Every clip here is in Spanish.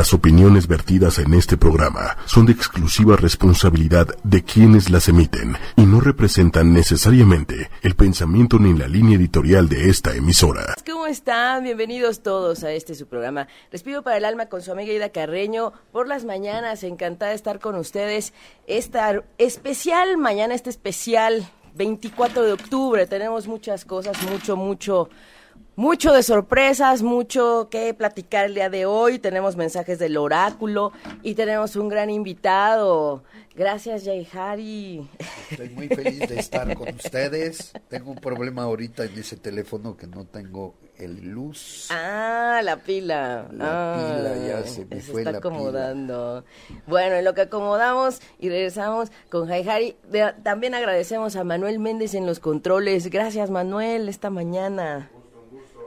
Las opiniones vertidas en este programa son de exclusiva responsabilidad de quienes las emiten y no representan necesariamente el pensamiento ni la línea editorial de esta emisora. ¿Cómo están? Bienvenidos todos a este su programa. Les pido para el alma con su amiga Ida Carreño por las mañanas. Encantada de estar con ustedes. Esta especial mañana, este especial 24 de octubre. Tenemos muchas cosas, mucho, mucho mucho de sorpresas, mucho que platicar el día de hoy. Tenemos mensajes del oráculo y tenemos un gran invitado. Gracias, Hari. Estoy muy feliz de estar con ustedes. Tengo un problema ahorita en ese teléfono que no tengo el luz. Ah, la pila. La pila ya se me fue está acomodando. Bueno, en lo que acomodamos y regresamos con Jaihari, también agradecemos a Manuel Méndez en los controles. Gracias, Manuel, esta mañana.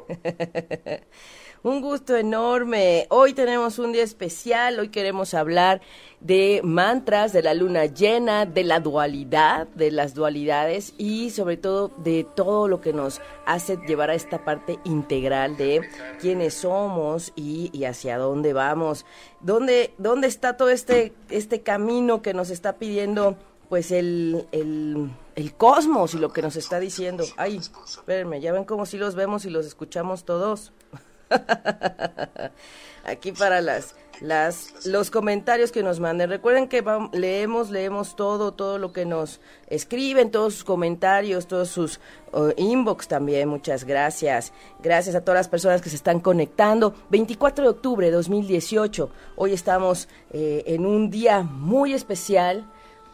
un gusto enorme. Hoy tenemos un día especial. Hoy queremos hablar de mantras, de la luna llena, de la dualidad, de las dualidades y sobre todo de todo lo que nos hace llevar a esta parte integral de quiénes somos y, hacia dónde vamos. ¿Dónde, ¿Dónde está todo este, este camino que nos está pidiendo pues el, el, el, cosmos y lo que nos está diciendo. Ay, espérenme, ya ven cómo si los vemos y los escuchamos todos. Aquí para las, las, los comentarios que nos manden. Recuerden que leemos, leemos todo, todo lo que nos escriben, todos sus comentarios, todos sus uh, inbox también. Muchas gracias. Gracias a todas las personas que se están conectando. 24 de octubre de 2018. Hoy estamos eh, en un día muy especial.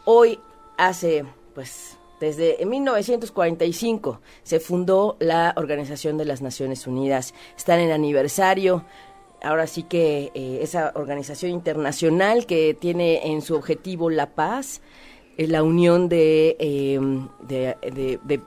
Hoy hace, pues, desde 1945 se fundó la Organización de las Naciones Unidas. Están en aniversario. Ahora sí que eh, esa organización internacional que tiene en su objetivo la paz, la unión de, eh, de, de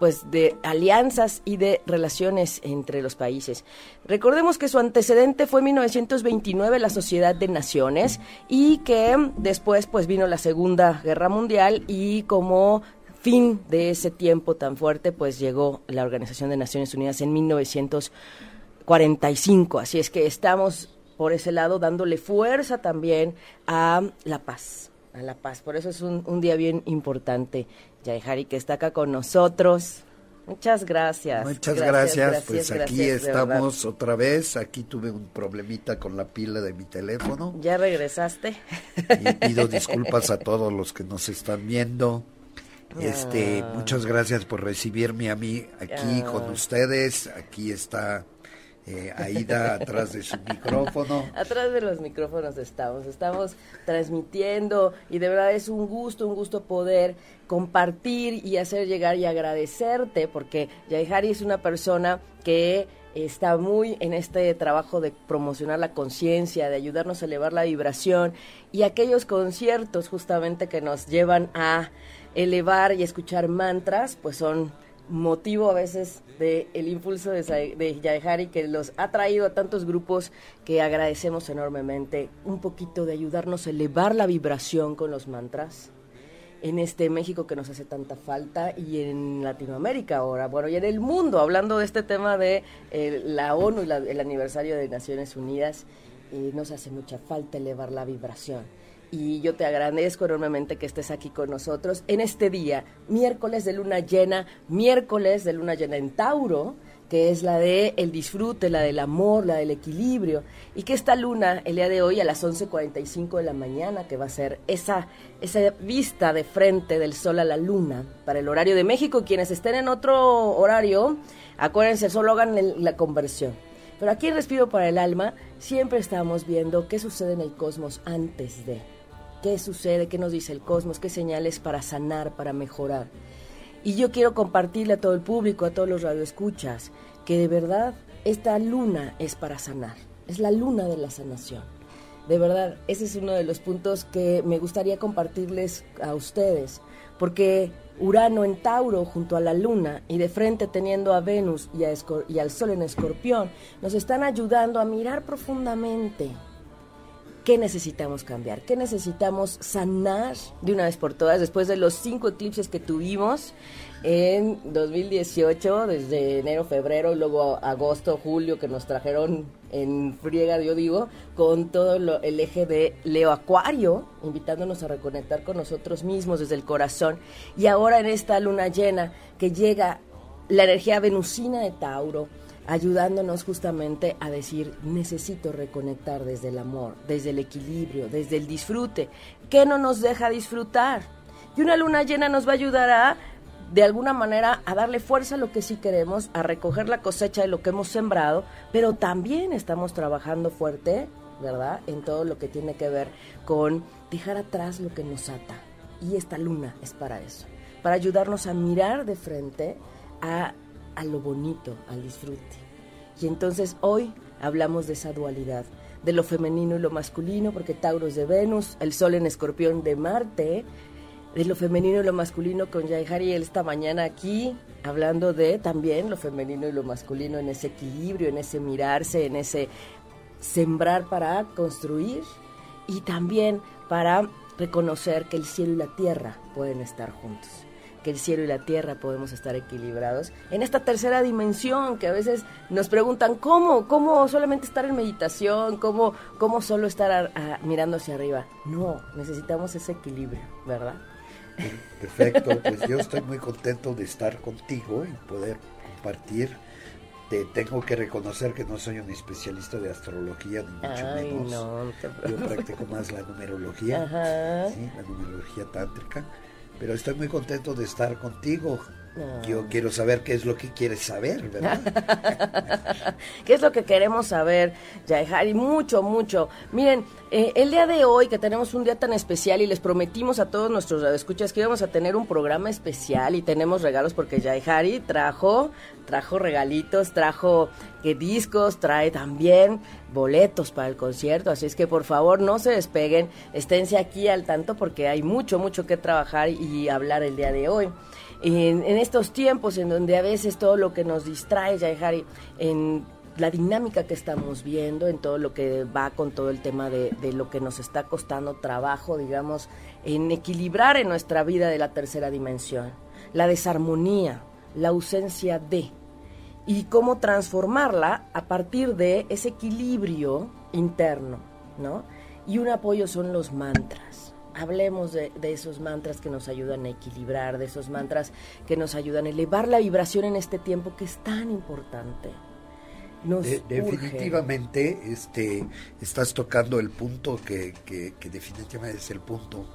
pues de alianzas y de relaciones entre los países. Recordemos que su antecedente fue en 1929 la Sociedad de Naciones y que después pues vino la Segunda Guerra Mundial y como fin de ese tiempo tan fuerte pues llegó la Organización de Naciones Unidas en 1945. Así es que estamos por ese lado dándole fuerza también a la paz a la paz. Por eso es un, un día bien importante Yaihari, que está acá con nosotros. Muchas gracias. Muchas gracias. pues aquí estamos otra vez. Aquí tuve un problemita con la pila de mi teléfono. ¿Ya regresaste? Y pido disculpas a todos los que nos están viendo. Este, ah. muchas gracias por recibirme a mí aquí con ah. ustedes. Aquí está eh, Aida atrás de su micrófono. Atrás de los micrófonos estamos, estamos transmitiendo y de verdad es un gusto, un gusto poder compartir y hacer llegar y agradecerte porque Yaihari es una persona que está muy en este trabajo de promocionar la conciencia, de ayudarnos a elevar la vibración y aquellos conciertos justamente que nos llevan a elevar y escuchar mantras, pues son motivo a veces del el impulso de, de Yahari que los ha traído a tantos grupos que agradecemos enormemente. Un poquito de ayudarnos a elevar la vibración con los mantras en este México que nos hace tanta falta y en Latinoamérica ahora, bueno, y en el mundo, hablando de este tema de eh, la ONU y el aniversario de Naciones Unidas, nos hace mucha falta elevar la vibración y yo te agradezco enormemente que estés aquí con nosotros en este día, miércoles de luna llena, miércoles de luna llena en Tauro, que es la de el disfrute, la del amor, la del equilibrio, y que esta luna el día de hoy a las 11:45 de la mañana, que va a ser esa esa vista de frente del sol a la luna para el horario de México, quienes estén en otro horario, acuérdense, solo hagan la conversión. Pero aquí en Respiro para el Alma siempre estamos viendo qué sucede en el cosmos antes de qué sucede, qué nos dice el cosmos, qué señales para sanar, para mejorar. Y yo quiero compartirle a todo el público, a todos los radioescuchas, que de verdad esta luna es para sanar. Es la luna de la sanación. De verdad, ese es uno de los puntos que me gustaría compartirles a ustedes, porque Urano en Tauro junto a la Luna y de frente teniendo a Venus y, y al Sol en Escorpión, nos están ayudando a mirar profundamente qué necesitamos cambiar, qué necesitamos sanar de una vez por todas después de los cinco eclipses que tuvimos en 2018, desde enero, febrero, luego agosto, julio, que nos trajeron en friega, yo digo, con todo el eje de Leo Acuario, invitándonos a reconectar con nosotros mismos desde el corazón. Y ahora en esta luna llena que llega la energía venusina de Tauro, ayudándonos justamente a decir, necesito reconectar desde el amor, desde el equilibrio, desde el disfrute. ¿Qué no nos deja disfrutar? Y una luna llena nos va a ayudar a de alguna manera a darle fuerza a lo que sí queremos, a recoger la cosecha de lo que hemos sembrado, pero también estamos trabajando fuerte, ¿verdad? En todo lo que tiene que ver con dejar atrás lo que nos ata. Y esta luna es para eso, para ayudarnos a mirar de frente a, a lo bonito, al disfrute. Y entonces hoy hablamos de esa dualidad, de lo femenino y lo masculino, porque Tauro es de Venus, el Sol en Escorpión de Marte, de lo femenino y lo masculino con Yaihari esta mañana aquí, hablando de también lo femenino y lo masculino en ese equilibrio, en ese mirarse, en ese sembrar para construir y también para reconocer que el cielo y la tierra pueden estar juntos que el cielo y la tierra podemos estar equilibrados en esta tercera dimensión que a veces nos preguntan cómo, cómo solamente estar en meditación, cómo, cómo solo estar mirando hacia arriba. No, necesitamos ese equilibrio, ¿verdad? Perfecto, pues yo estoy muy contento de estar contigo y poder compartir. Te tengo que reconocer que no soy un especialista de astrología, ni mucho menos. yo practico más la numerología, la numerología tántrica, pero estoy muy contento de estar contigo. Yo quiero saber qué es lo que quieres saber, ¿verdad? ¿Qué es lo que queremos saber, Yaihari? Mucho, mucho. Miren, eh, el día de hoy, que tenemos un día tan especial y les prometimos a todos nuestros escuchas que íbamos a tener un programa especial y tenemos regalos porque Yaihari trajo, trajo regalitos, trajo que discos, trae también boletos para el concierto, así es que por favor no se despeguen, esténse aquí al tanto porque hay mucho, mucho que trabajar y hablar el día de hoy en, estos tiempos en donde a veces todo lo que nos distrae, Harry, en la dinámica que estamos viendo, en todo lo que va con todo el tema de, de, lo que nos está costando trabajo, digamos, en equilibrar en nuestra vida de la tercera dimensión, la desarmonía, la ausencia de, y cómo transformarla a partir de ese equilibrio interno, ¿no? Y un apoyo son los mantras hablemos de, esos mantras que nos ayudan a equilibrar, de esos mantras que nos ayudan a elevar la vibración en este tiempo que es tan importante. definitivamente este, estás tocando el punto que, que, definitivamente es el punto.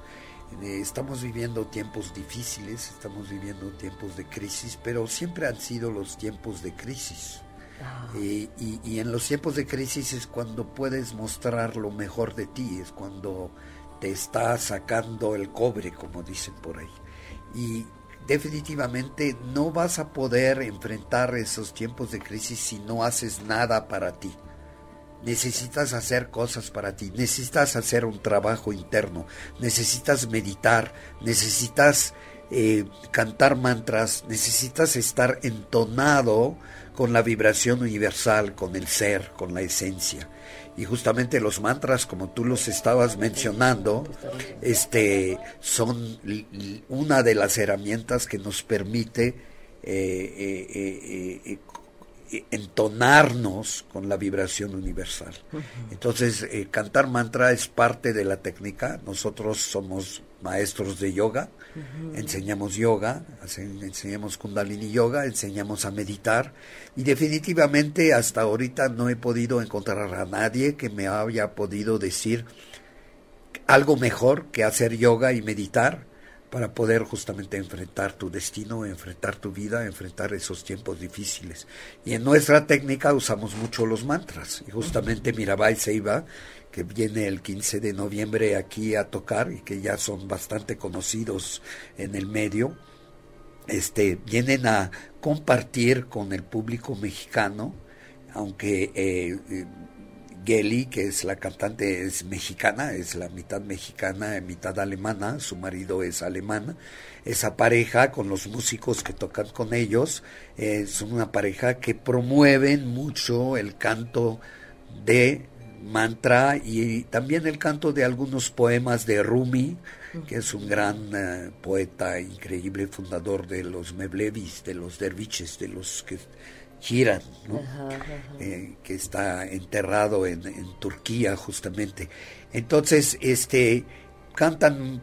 Estamos viviendo tiempos difíciles, estamos viviendo tiempos de crisis, pero siempre han sido los tiempos de crisis. Ah. Eh, y, y en los tiempos de crisis es cuando puedes mostrar lo mejor de ti, es cuando está sacando el cobre, como dicen por ahí. Y definitivamente no vas a poder enfrentar esos tiempos de crisis si no haces nada para ti. Necesitas hacer cosas para ti, necesitas hacer un trabajo interno, necesitas meditar, necesitas eh, cantar mantras, necesitas estar entonado con la vibración universal, con el ser, con la esencia y justamente los mantras como tú los estabas mencionando este son una de las herramientas que nos permite eh, eh, eh, entonarnos con la vibración universal. Entonces, cantar mantra es parte de la técnica. Nosotros somos maestros de yoga, enseñamos yoga, enseñamos kundalini yoga, enseñamos a meditar y definitivamente hasta ahorita no he podido encontrar a nadie que me haya podido decir algo mejor que hacer yoga y meditar para poder justamente enfrentar tu destino, enfrentar tu vida, enfrentar esos tiempos difíciles. Y en nuestra técnica usamos mucho los mantras. Y justamente Mirabai Seiba que viene el 15 de noviembre aquí a tocar y que ya son bastante conocidos en el medio, este, vienen a compartir con el público mexicano, aunque eh, Geli, que es la cantante, es mexicana, es la mitad mexicana, mitad alemana, su marido es alemán. Esa pareja, con los músicos que tocan con ellos, es una pareja que promueven mucho el canto de mantra y también el canto de algunos poemas de Rumi, que es un gran eh, poeta increíble, fundador de los Mevlevis, de los derviches, de los que giran, eh, que está enterrado en, en, Turquía justamente. Entonces, este, cantan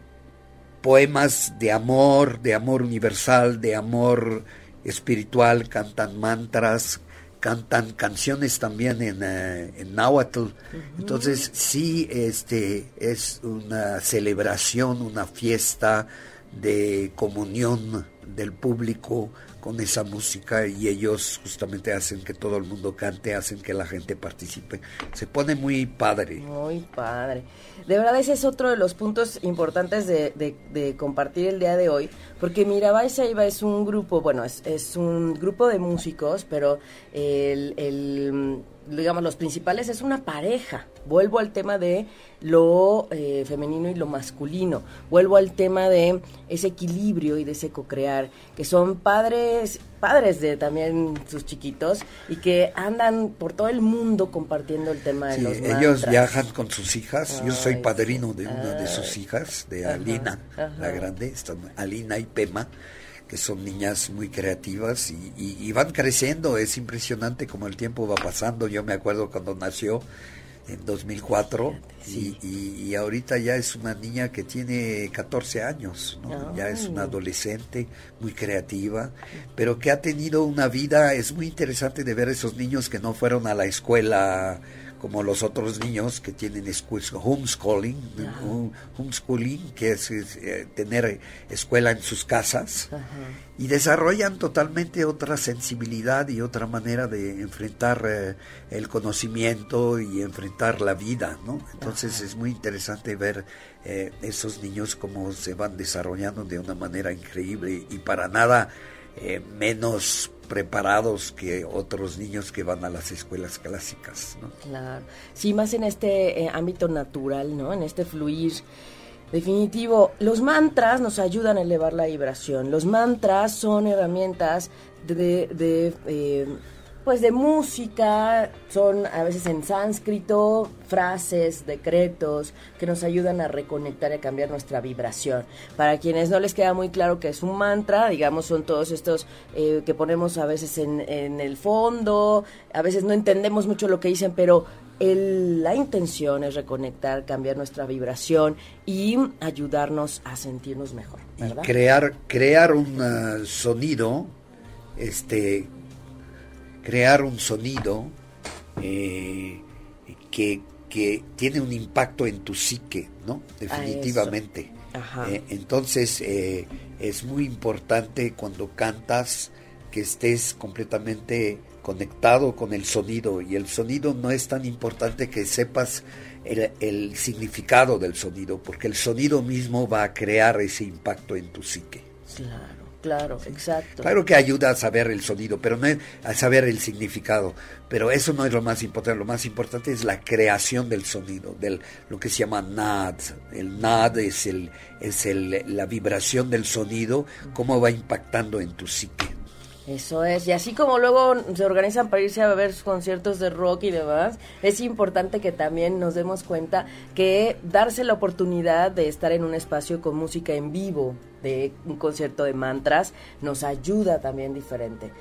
poemas de amor, de amor universal, de amor espiritual, cantan mantras, cantan canciones también en, uh, en náhuatl. Entonces sí, este es una celebración, una fiesta de comunión del público con esa música y ellos justamente hacen que todo el mundo cante, hacen que la gente participe. Se pone muy padre. Muy padre. De verdad ese es otro de los puntos importantes de, de, compartir el día de hoy, porque Mirabai Seiba es un grupo, bueno, es, es un grupo de músicos, pero el, el digamos, los principales es una pareja. Vuelvo al tema de lo eh, femenino y lo masculino. Vuelvo al tema de ese equilibrio y de ese co-crear, que son padres, padres de también sus chiquitos y que andan por todo el mundo compartiendo el tema de los mantras. Ellos viajan con sus hijas. Yo soy padrino de una de sus hijas, de Alina, la grande, Alina y Pema que son niñas muy creativas y, van creciendo. Es impresionante como el tiempo va pasando. Yo me acuerdo cuando nació en 2004 y, y, ahorita ya es una niña que tiene 14 años, ya es una adolescente muy creativa, pero que ha tenido una vida, es muy interesante de ver esos niños que no fueron a la escuela como los otros niños que tienen homeschooling, homeschooling, que es, eh, tener escuela en sus casas, y desarrollan totalmente otra sensibilidad y otra manera de enfrentar eh, el conocimiento y enfrentar la vida, ¿no? Entonces es muy interesante ver eh, esos niños cómo se van desarrollando de una manera increíble y para nada menos preparados que otros niños que van a las escuelas clásicas. ¿no? Claro, sí, más en este eh, ámbito natural, ¿no? En este fluir. Definitivo, los mantras nos ayudan a elevar la vibración. Los mantras son herramientas de, de eh, pues de música, son a veces en sánscrito, frases, decretos que nos ayudan a reconectar y a cambiar nuestra vibración. Para quienes no les queda muy claro que es un mantra, digamos, son todos estos eh, que ponemos a veces en, en, el fondo, a veces no entendemos mucho lo que dicen, pero el, la intención es reconectar, cambiar nuestra vibración y ayudarnos a sentirnos mejor. Y crear, crear un uh, sonido este crear un sonido eh, que, tiene un impacto en tu psique, ¿no? Definitivamente. Eh, entonces eh, es muy importante cuando cantas que estés completamente conectado con el sonido y el sonido no es tan importante que sepas el, el, significado del sonido porque el sonido mismo va a crear ese impacto en tu psique. Claro. Claro, exacto. Claro que ayuda a saber el sonido, pero no a saber el significado. Pero eso no es lo más importante. Lo más importante es la creación del sonido, del lo que se llama NAD. El NAD es el es el, la vibración del sonido, cómo va impactando en tu psique. Eso es, y así como luego se organizan para irse a ver conciertos de rock y demás, es importante que también nos demos cuenta que darse la oportunidad de estar en un espacio con música en vivo, de un concierto de mantras, nos ayuda también diferente.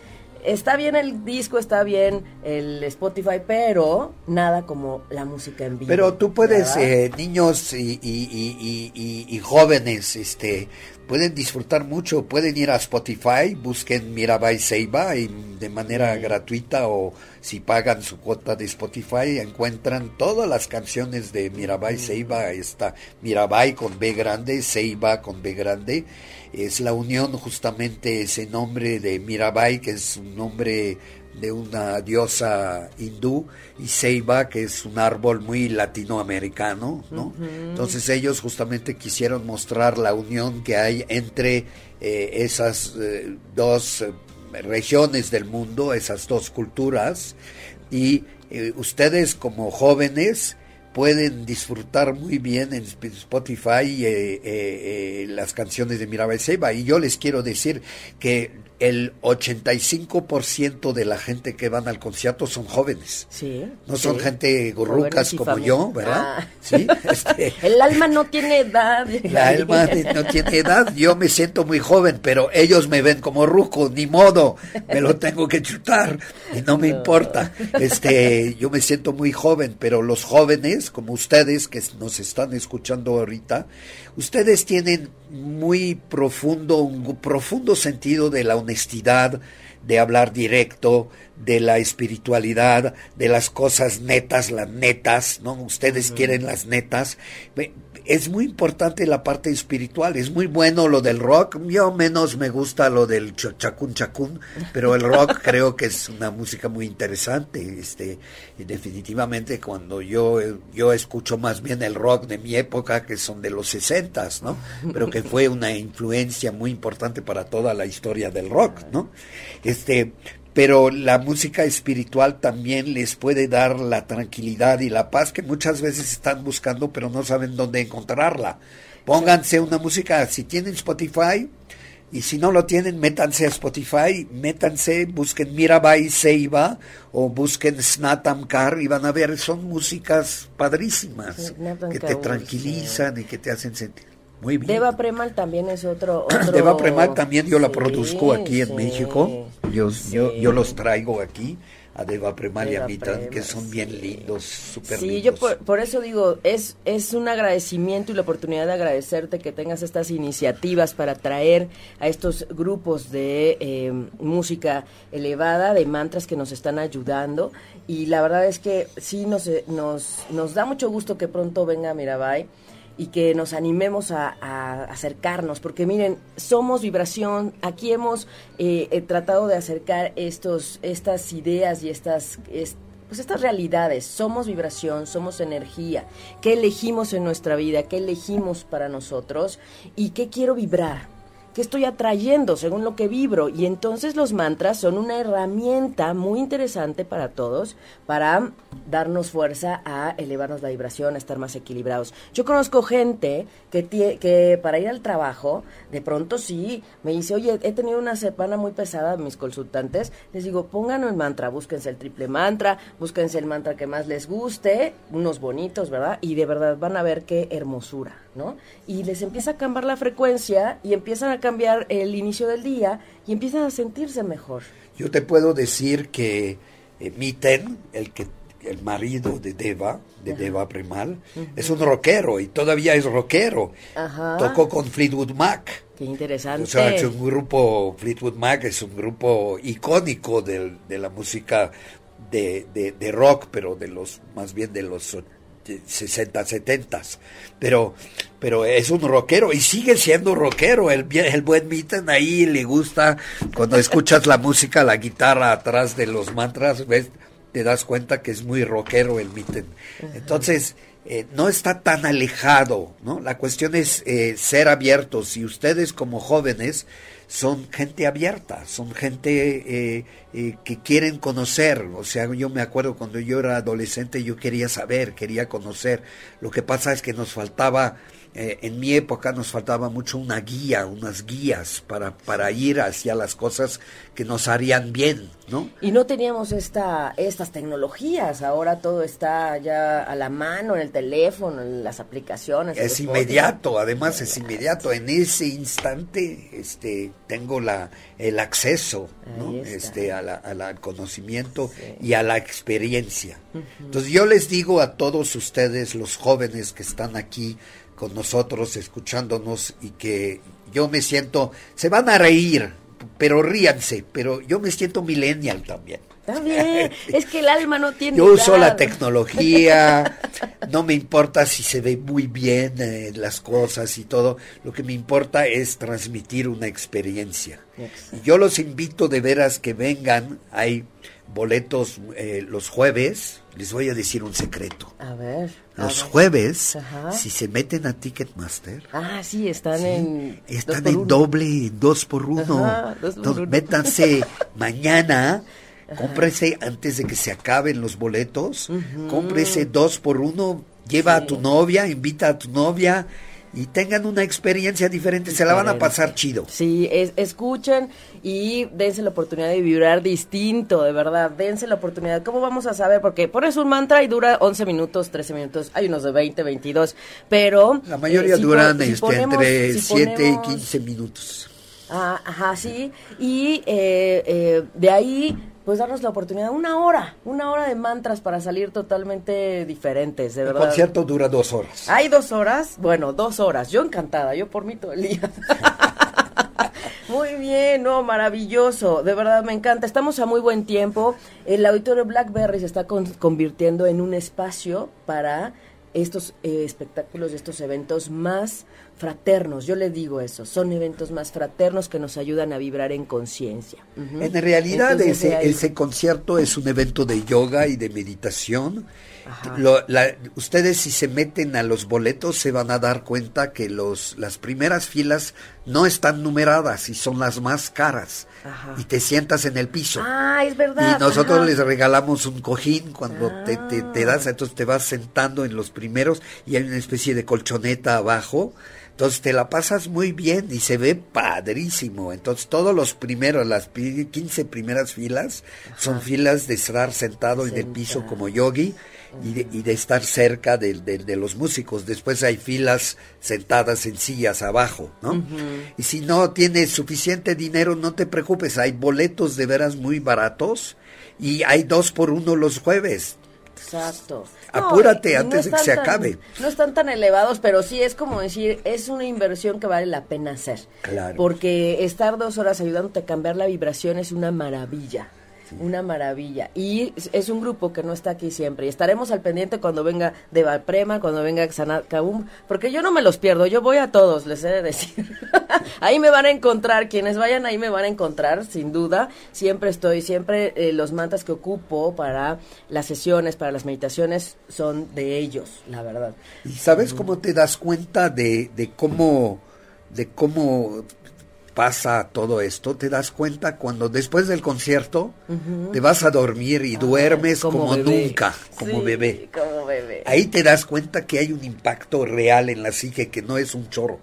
Está bien el disco, está bien el Spotify, pero nada como la música en vivo. Pero tú puedes, eh, niños y, y, y, jóvenes, este, pueden disfrutar mucho, pueden ir a Spotify, busquen Mirabai Seiba y de manera gratuita o si pagan su cuota de Spotify encuentran todas las canciones de Mirabai Seiba, está Mirabai con B grande, Seiba con B grande. Es la unión justamente ese nombre de Mirabai, que es un nombre de una diosa hindú, y Seiba, que es un árbol muy latinoamericano, ¿no? Entonces ellos justamente quisieron mostrar la unión que hay entre eh, esas eh, dos eh, regiones del mundo, esas dos culturas, y ustedes como jóvenes, pueden disfrutar muy bien en Spotify las canciones de Mirabal Seba. Y yo les quiero decir que el 85% de la gente que van al concierto son jóvenes. Sí. No son sí. gente gorrucas como yo, ¿verdad? Ah. Sí. Este, El alma no tiene edad. la alma no tiene edad, yo me siento muy joven, pero ellos me ven como ruco, ni modo, me lo tengo que chutar y no me importa. Este, yo me siento muy joven, pero los jóvenes, como ustedes que nos están escuchando ahorita, ustedes tienen muy profundo, un profundo sentido de la honestidad, de hablar directo, de la espiritualidad, de las cosas netas, las netas, ¿no? Ustedes quieren las netas. Es muy importante la parte espiritual, es muy bueno lo del rock, yo menos me gusta lo del ch- chacún chacún, pero el rock creo que es una música muy interesante, este, y definitivamente cuando yo, yo escucho más bien el rock de mi época, que son de los sesentas, ¿no? Pero que fue una influencia muy importante para toda la historia del rock, ¿no? Este, pero la música espiritual también les puede dar la tranquilidad y la paz que muchas veces están buscando, pero no saben dónde encontrarla. Pónganse una música, si tienen Spotify, y si no lo tienen, métanse a Spotify, métanse, busquen Mirabai Seiba o busquen Snatamkar y van a ver, son músicas padrísimas que te tranquilizan y que te hacen sentir muy bien. Deva Premal también es otro. otro... Deva Premal también yo la Sí, produzco aquí en sí, México. Yo, sí. yo, yo los traigo aquí a Deva Premal y a Deva Mitran, que son sí. bien lindos, súper Sí, lindos. yo por, por eso digo, es, es un agradecimiento y la oportunidad de agradecerte que tengas estas iniciativas para traer a estos grupos de eh, música elevada, de mantras que nos están ayudando. Y la verdad es que sí nos, eh, nos, nos da mucho gusto que pronto venga Mirabai y que nos animemos a, acercarnos, porque miren, somos vibración, aquí hemos eh, eh, tratado de acercar estos, estas ideas y estas... es- pues estas realidades, somos vibración, somos energía, qué elegimos en nuestra vida, qué elegimos para nosotros y qué quiero vibrar, qué estoy atrayendo según lo que vibro. Y entonces los mantras son una herramienta muy interesante para todos para darnos fuerza a elevarnos la vibración, a estar más equilibrados. Yo conozco gente que, que para ir al trabajo, de pronto sí, me dice, oye, he tenido una semana muy pesada, mis consultantes, les digo, pónganlo en mantra, búsquense el triple mantra, búsquense el mantra que más les guste, unos bonitos, ¿verdad? Y de verdad van a ver qué hermosura, ¿no? Y les empieza a cambiar la frecuencia y empiezan a cambiar el inicio del día y empiezan a sentirse mejor. Yo te puedo decir que eh, Miten, el que el marido de Deva, de Deva Premal, es un rockero y todavía es rockero. Ajá. Tocó con Fleetwood Mac. Qué interesante. O sea, es un grupo, Fleetwood Mac es un grupo icónico del- de, la música de, de- de rock, pero de los, más bien de los 60, 70. Pero, pero es un rockero y sigue siendo rockero. El, el buen Mitten ahí le gusta, cuando escuchas la música, la guitarra atrás de los mantras, ves, te das cuenta que es muy rockero el Mitten. Entonces, eh, no está tan alejado, ¿no? La cuestión es eh, ser abiertos y ustedes como jóvenes son gente abierta, son gente eh, eh, que quieren conocer, o sea, yo me acuerdo cuando yo era adolescente yo quería saber, quería conocer, lo que pasa es que nos faltaba, eh, en mi época nos faltaba mucho una guía, unas guías para, para ir hacia las cosas que nos harían bien, ¿no? Y no teníamos esta, estas tecnologías, ahora todo está ya a la mano, en el teléfono, en las aplicaciones. Es inmediato, además es inmediato. En ese instante, este, tengo la, el acceso, ¿no? Este, a la, a la- al conocimiento y a la experiencia. Entonces yo les digo a todos ustedes, los jóvenes que están aquí con nosotros, escuchándonos y que yo me siento, se van a reír, pero ríanse, pero yo me siento millennial también. Está bien, es que el alma no tiene Yo uso la tecnología, no me importa si se ve muy bien eh, las cosas y todo, lo que me importa es transmitir una experiencia. Y yo los invito de veras que vengan, hay boletos eh, los jueves, les voy a decir un secreto. A ver. a Los ver. jueves, Ajá. si se meten a Ticketmaster, Ah, sí, están Sí, en... dos Están por en uno. doble, dos por uno. Ajá, dos por Entonces, uno. métanse mañana, cómprese antes de que se acaben los boletos, cómprese dos por uno, lleva a tu novia, invita a tu novia, y tengan una experiencia diferente, se la van a pasar chido. Sí, escuchen y dense la oportunidad de vibrar distinto, de verdad, dense la oportunidad. ¿Cómo vamos a saber? Porque pones un mantra y dura 11 minutos, 13 minutos, hay unos de 20, 22, pero... La mayoría eh, duran este, entre 7 y 15 minutos. Ah, ajá, sí, y eh, eh, de ahí pues darnos la oportunidad, una hora, una hora de mantras para salir totalmente diferentes, de verdad. El concierto dura dos horas. ¿Hay dos horas? Bueno, dos horas. Yo encantada, yo por mí todo el día. Muy bien, no, maravilloso, de verdad me encanta. Estamos a muy buen tiempo. El auditorio Blackberry se está convirtiendo en un espacio para estos eh, espectáculos, estos eventos más fraternos, yo le digo eso, son eventos más fraternos que nos ayudan a vibrar en conciencia. En realidad ese, ese concierto es un evento de yoga y de meditación. Ustedes si se meten a los boletos se van a dar cuenta que los, las primeras filas no están numeradas y son las más caras. Y te sientas en el piso. Ah, es verdad. Y nosotros les regalamos un cojín cuando te, te, te das, entonces te vas sentando en los primeros y hay una especie de colchoneta abajo entonces te la pasas muy bien y se ve padrísimo. Entonces todos los primeros, las 15 primeras filas, son filas de estar sentado en el piso como yogi y de, y de estar cerca de, de, los músicos. Después hay filas sentadas en sillas abajo, ¿no? Y si no tienes suficiente dinero, no te preocupes, hay boletos de veras muy baratos y hay dos por uno los jueves. Exacto. Apúrate antes de que se acabe. No están tan elevados, pero sí es como decir, es una inversión que vale la pena hacer. Claro. Porque estar dos horas ayudándote a cambiar la vibración es una maravilla. Una maravilla. Y es un grupo que no está aquí siempre. Y estaremos al pendiente cuando venga de Valprema, cuando venga Xanat Kabum, porque yo no me los pierdo, yo voy a todos, les he de decir. ahí me van a encontrar, quienes vayan ahí me van a encontrar, sin duda. Siempre estoy, siempre eh, los mantas que ocupo para las sesiones, para las meditaciones, son de ellos, la verdad. ¿Y sabes cómo te das cuenta de, de cómo de cómo pasa todo esto, te das cuenta cuando después del concierto te vas a dormir y duermes como, nunca, como, bebé. como bebé. Ahí te das cuenta que hay un impacto real en la psique, que no es un chorro.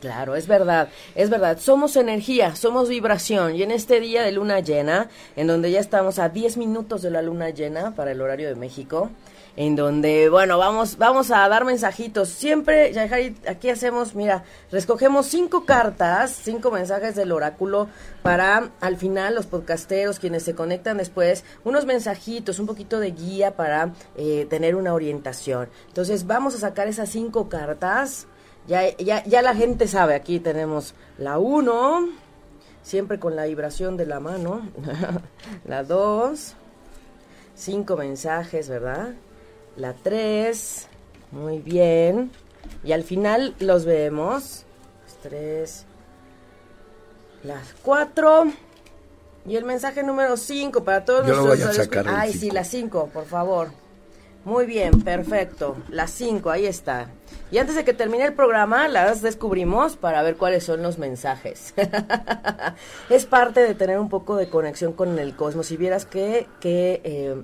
Claro, es verdad, es verdad. Somos energía, somos vibración. Y en este día de luna llena, en donde ya estamos a 10 minutos de la luna llena para el horario de México, en donde, bueno, vamos, vamos a dar mensajitos. Siempre, aquí hacemos, mira, escogemos cinco cartas, cinco mensajes del oráculo para al final los podcasteros, quienes se conectan después, unos mensajitos, un poquito de guía para eh, tener una orientación. Entonces, vamos a sacar esas cinco cartas. Ya, ya, ya la gente sabe, aquí tenemos la uno, siempre con la vibración de la mano. la dos, cinco mensajes, ¿verdad? La 3, muy bien. Y al final los vemos. Las 3, las 4. Y el mensaje número 5 para todos Yo nuestros... Lo voy a Ay, sí, la 5, por favor. Muy bien, perfecto. Las 5, ahí está. Y antes de que termine el programa, las descubrimos para ver cuáles son los mensajes. es parte de tener un poco de conexión con el cosmos. Si vieras qué, qué eh,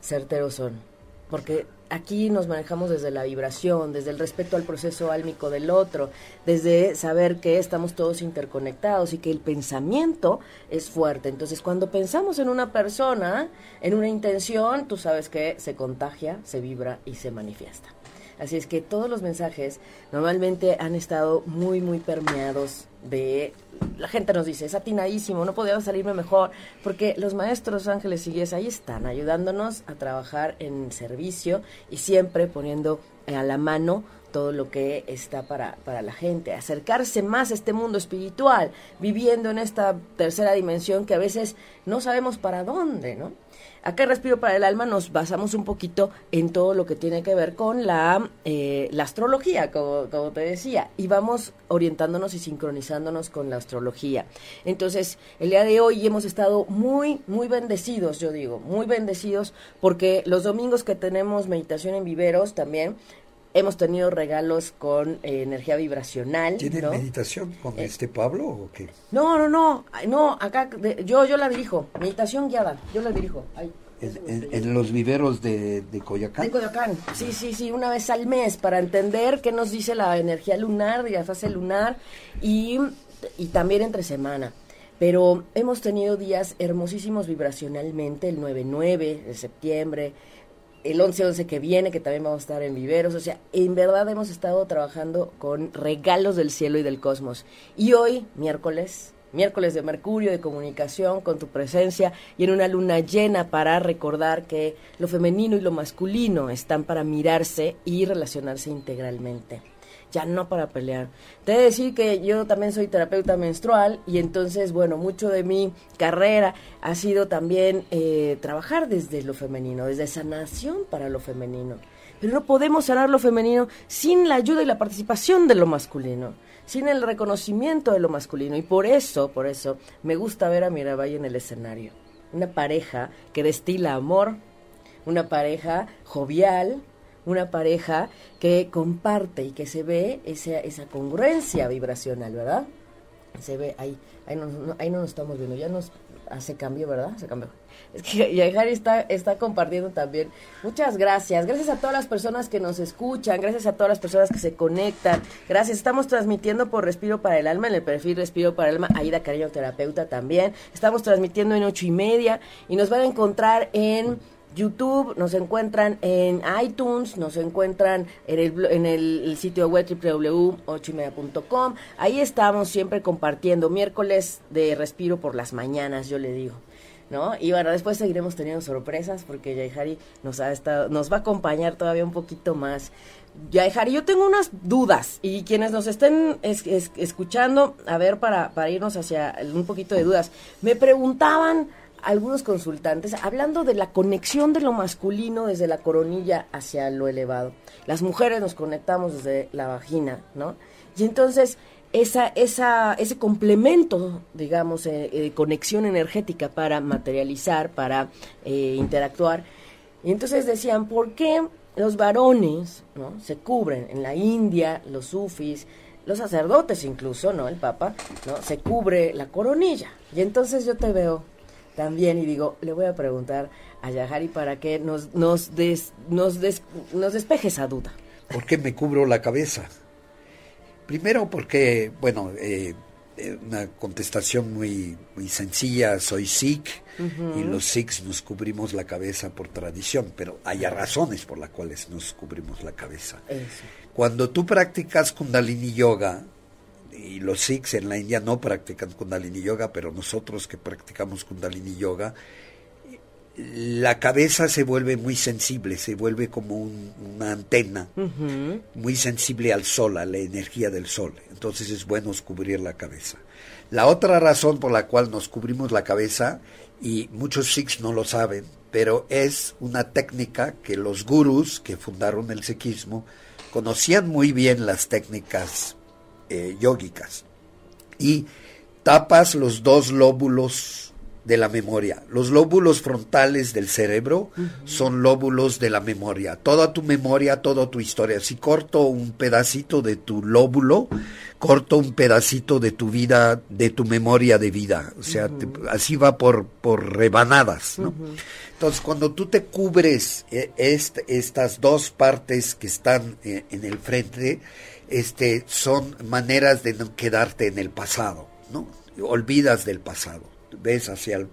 certeros son porque aquí nos manejamos desde la vibración, desde el respeto al proceso álmico del otro, desde saber que estamos todos interconectados y que el pensamiento es fuerte. Entonces, cuando pensamos en una persona, en una intención, tú sabes que se contagia, se vibra y se manifiesta. Así es que todos los mensajes normalmente han estado muy, muy permeados de... La gente nos dice, es atinadísimo, no podía salirme mejor, porque los maestros ángeles y guías ahí están ayudándonos a trabajar en servicio y siempre poniendo a la mano todo lo que está para, para la gente, acercarse más a este mundo espiritual, viviendo en esta tercera dimensión que a veces no sabemos para dónde, ¿no? Acá Respiro para el Alma nos basamos un poquito en todo lo que tiene que ver con la, eh, la astrología, como, como te decía, y vamos orientándonos y sincronizándonos con la astrología. Entonces, el día de hoy hemos estado muy, muy bendecidos, yo digo, muy bendecidos, porque los domingos que tenemos meditación en viveros también, Hemos tenido regalos con eh, energía vibracional. ¿Tiene meditación con eh, este Pablo o qué? No, no, no. No, acá yo, yo la dirijo. Meditación guiada. Yo la dirijo. Ahí. En, los viveros de, de, Coyoacán. De Coyoacán, sí, sí, sí, una vez al mes para entender qué nos dice la energía lunar la fase lunar y, y también entre semana. Pero hemos tenido días hermosísimos vibracionalmente, el 9-9 de septiembre, el 11-11 que viene, que también vamos a estar en viveros. O sea, en verdad hemos estado trabajando con regalos del cielo y del cosmos. Y hoy, miércoles, miércoles de Mercurio, de comunicación, con tu presencia y en una luna llena para recordar que lo femenino y lo masculino están para mirarse y relacionarse integralmente ya no para pelear. Te he de decir que yo también soy terapeuta menstrual y entonces, bueno, mucho de mi carrera ha sido también eh, trabajar desde lo femenino, desde sanación para lo femenino. Pero no podemos sanar lo femenino sin la ayuda y la participación de lo masculino, sin el reconocimiento de lo masculino. Y por eso, por eso, me gusta ver a Mirabai en el escenario. Una pareja que destila amor, una pareja jovial, una pareja que comparte y que se ve esa, esa congruencia vibracional, ¿verdad? Se ve ahí, ahí no, ahí no nos estamos viendo, ya nos hace cambio, ¿verdad? Se cambió. Es que Yahari está, está compartiendo también. Muchas gracias. Gracias a todas las personas que nos escuchan, gracias a todas las personas que se conectan. Gracias. Estamos transmitiendo por Respiro para el Alma, en el perfil Respiro para el Alma, Aida Cariño Terapeuta también. Estamos transmitiendo en ocho y media y nos van a encontrar en YouTube, nos encuentran en iTunes, nos encuentran en el, en el, sitio web www.ochimedia.com. Ahí estamos siempre compartiendo miércoles de respiro por las mañanas, yo le digo. ¿No? Y bueno, después seguiremos teniendo sorpresas porque Yaihari nos ha estado, nos va a acompañar todavía un poquito más. Yaihari, yo tengo unas dudas y quienes nos estén escuchando, a ver, para, para irnos hacia un poquito de dudas, me preguntaban algunos consultantes hablando de la conexión de lo masculino desde la coronilla hacia lo elevado. Las mujeres nos conectamos desde la vagina, ¿no? Y entonces esa, esa, ese complemento, digamos, eh, de conexión energética para materializar, para eh, interactuar. Y entonces decían, ¿por qué los varones ¿no? se cubren? En la India, los sufis, los sacerdotes incluso, ¿no? El Papa, ¿no? Se cubre la coronilla. Y entonces yo te veo también y digo, le voy a preguntar a Yahari para que nos, nos, nos, nos despeje esa duda. ¿Por qué me cubro la cabeza? Primero porque, bueno, eh, eh, una contestación muy, muy sencilla, soy Sikh y los Sikhs nos cubrimos la cabeza por tradición, pero hay razones por las cuales nos cubrimos la cabeza. Cuando tú practicas Kundalini Yoga, y los Sikhs en la India no practican Kundalini Yoga, pero nosotros que practicamos Kundalini Yoga, la cabeza se vuelve muy sensible, se vuelve como una antena, muy sensible al sol, a la energía del sol. Entonces es bueno cubrir la cabeza. La otra razón por la cual nos cubrimos la cabeza, y muchos Sikhs no lo saben, pero es una técnica que los gurús que fundaron el sikhismo conocían muy bien las técnicas eh, yógicas. Y tapas los dos lóbulos de la memoria. Los lóbulos frontales del cerebro son lóbulos de la memoria. Toda tu memoria, toda tu historia. Si corto un pedacito de tu lóbulo, corto un pedacito de tu vida, de tu memoria de vida. O sea, así va por, por rebanadas. Entonces, cuando tú te cubres eh, estas dos partes que están eh, en el frente, este, son maneras de no quedarte en el pasado, ¿no? Olvidas del pasado, ves hacia el,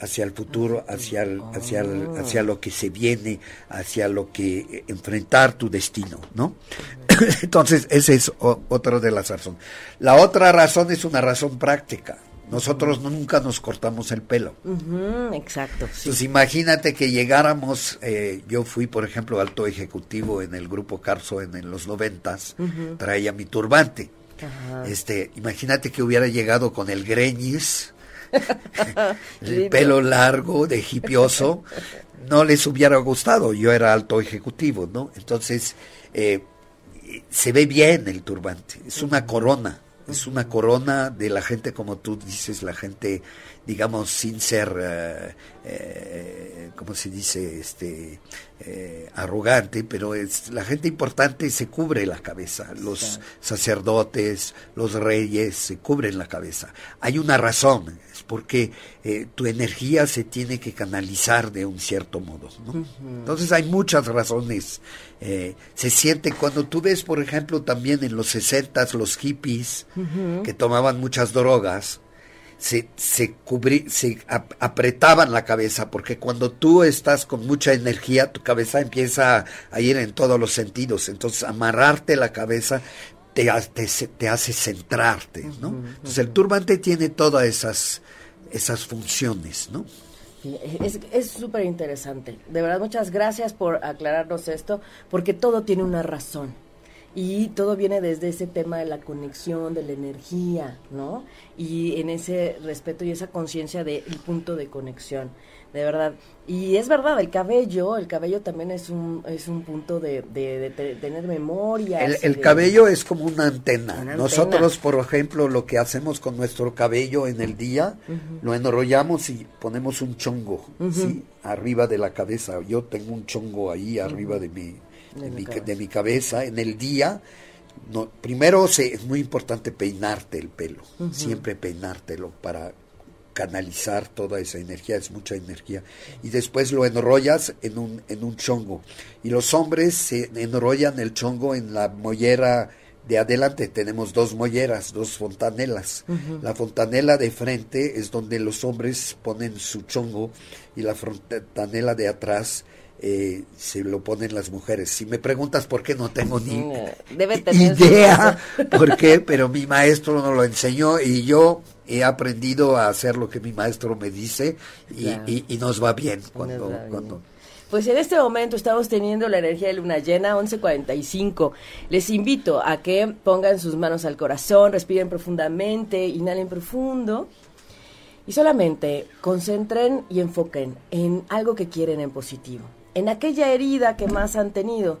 hacia el futuro, hacia, hacia, ah. hacia lo que se viene, hacia lo que enfrentar tu destino, ¿no? Entonces, esa es otra de las razones. La otra razón es una razón práctica. Nosotros nunca nos cortamos el pelo. exacto. Entonces imagínate que llegáramos, eh, yo fui por ejemplo alto ejecutivo en el grupo Carso en, los noventas, traía mi turbante. Este, imagínate que hubiera llegado con el greñis, el pelo largo, de hipioso, no les hubiera gustado. Yo era alto ejecutivo, ¿no? Entonces eh, se ve bien el turbante, es una corona es una corona de la gente, como tú dices, la gente, digamos, sin ser, eh, eh ¿cómo se dice? Este, eh, arrogante, pero es la gente importante se cubre la cabeza, los sacerdotes, los reyes se cubren la cabeza. Hay una razón, es porque eh, tu energía se tiene que canalizar de un cierto modo. Entonces hay muchas razones. Eh, se siente cuando tú ves, por ejemplo, también en los 60 los hippies que tomaban muchas drogas, se, se, se apretaban la cabeza, porque cuando tú estás con mucha energía, tu cabeza empieza a, ir en todos los sentidos. Entonces, amarrarte la cabeza te, te, te hace centrarte, ¿no? Entonces, el turbante tiene todas esas, esas funciones, ¿no? es súper interesante. De verdad, muchas gracias por aclararnos esto, porque todo tiene una razón. Y todo viene desde ese tema de la conexión, de la energía, ¿no? Y en ese respeto y esa conciencia del punto de conexión, de verdad. Y es verdad, el cabello, el cabello también es un, es un punto de, de, tener memoria. El, cabello es como una antena. Nosotros, por ejemplo, lo que hacemos con nuestro cabello en el día, lo enrollamos y ponemos un chongo, ¿sí? Arriba de la cabeza. Yo tengo un chongo ahí arriba de mi de, mi, de mi, cabeza en el día. No, primero se, es muy importante peinarte el pelo, siempre peinártelo para canalizar toda esa energía, es mucha energía. Y después lo enrollas en un, en un chongo. Y los hombres se enrollan el chongo en la mollera de adelante. Tenemos dos molleras, dos fontanelas. La fontanela de frente es donde los hombres ponen su chongo y la fontanela de atrás eh, se lo ponen las mujeres. Si me preguntas por qué no tengo ni idea por qué, pero mi maestro nos lo enseñó y yo he aprendido a hacer lo que mi maestro me dice y, nos va bien cuando, cuando pues en este momento estamos teniendo la energía de luna llena, 11.45. Les invito a que pongan sus manos al corazón, respiren profundamente, inhalen profundo y solamente concentren y enfoquen en algo que quieren en positivo en aquella herida que más han tenido,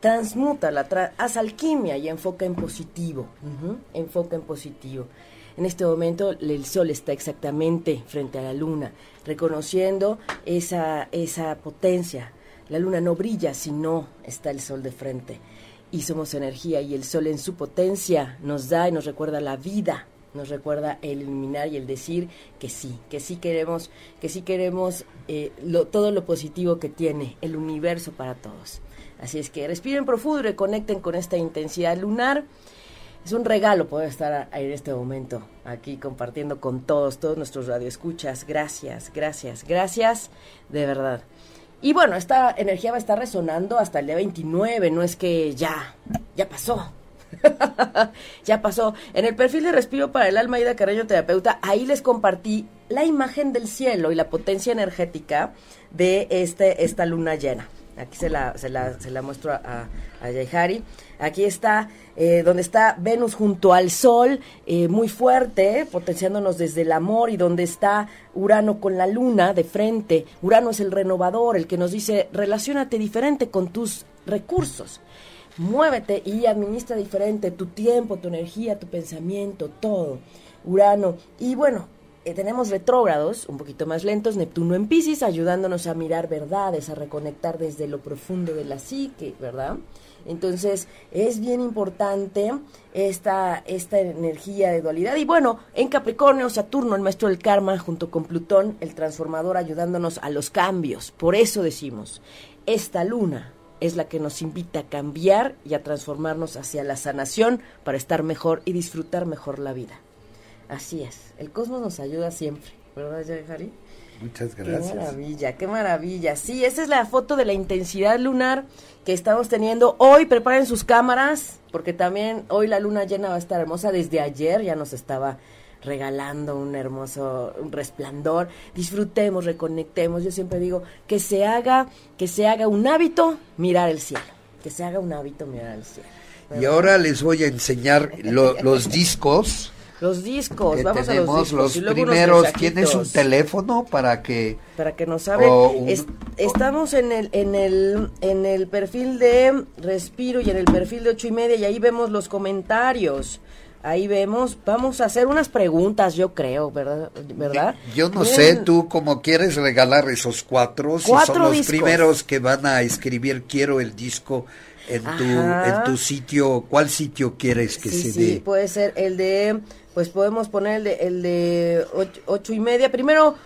transmútala, tra haz alquimia y enfoca en positivo, enfoca en positivo. En este momento el sol está exactamente frente a la luna, reconociendo esa, esa potencia. La luna no brilla si no está el sol de frente. Y somos energía y el sol en su potencia nos da y nos recuerda la vida, nos recuerda el iluminar y el decir que sí, que sí queremos, que sí queremos eh, todo lo positivo que tiene el universo para todos. Así es que respiren profundo y reconecten con esta intensidad lunar. Es un regalo poder estar en este momento aquí compartiendo con todos, todos nuestros radioescuchas. Gracias, gracias, gracias, de verdad. Y bueno, esta energía va a estar resonando hasta el día 29, no es que ya, ya pasó, ya pasó. En el perfil de Respiro para el Alma Ida Carreño Terapeuta, ahí les compartí la imagen del cielo y la potencia energética de este, esta luna llena. Aquí se la, se la, muestro a, a Yaihari. Aquí está, eh, donde está Venus junto al Sol, eh, muy fuerte, potenciándonos desde el amor, y donde está Urano con la Luna de frente. Urano es el renovador, el que nos dice, relacionate diferente con tus recursos muévete y administra diferente tu tiempo, tu energía, tu pensamiento, todo. Urano. Y bueno, eh, tenemos retrógrados, un poquito más lentos, Neptuno en Pisces, ayudándonos a mirar verdades, a reconectar desde lo profundo de la psique, ¿verdad? Entonces, es bien importante esta, esta energía de dualidad. Y bueno, en Capricornio, Saturno, el maestro del karma, junto con Plutón, el transformador, ayudándonos a los cambios. Por eso decimos, esta luna es la que nos invita a cambiar y a transformarnos hacia la sanación para estar mejor y disfrutar mejor la vida. Así es, el cosmos nos ayuda siempre, ¿verdad, Harry? Muchas gracias. Qué maravilla, qué maravilla. Sí, esa es la foto de la intensidad lunar que estamos teniendo hoy. Preparen sus cámaras, porque también hoy la luna llena va a estar hermosa. Desde ayer ya nos estaba regalando un hermoso resplandor. Disfrutemos, reconectemos. Yo siempre digo que se haga, que se haga un hábito mirar el cielo, que se haga un hábito mirar el cielo. Y ahora les voy a enseñar los discos. Los discos, vamos a los discos. Los primeros, ¿tienes un teléfono para que para que nos hablen? estamos en el en el en el perfil de Respiro y en el perfil de ocho y media y ahí vemos los comentarios. Ahí vemos, vamos a hacer unas preguntas, yo creo, ¿verdad? ¿verdad? Yo no sé, tú como quieres regalar esos cuatro, si son los primeros que van a escribir quiero el disco en tu, en tu sitio, ¿cuál sitio quieres que se dé? Sí, puede ser el de, pues podemos poner el de, el de ocho, y media, primero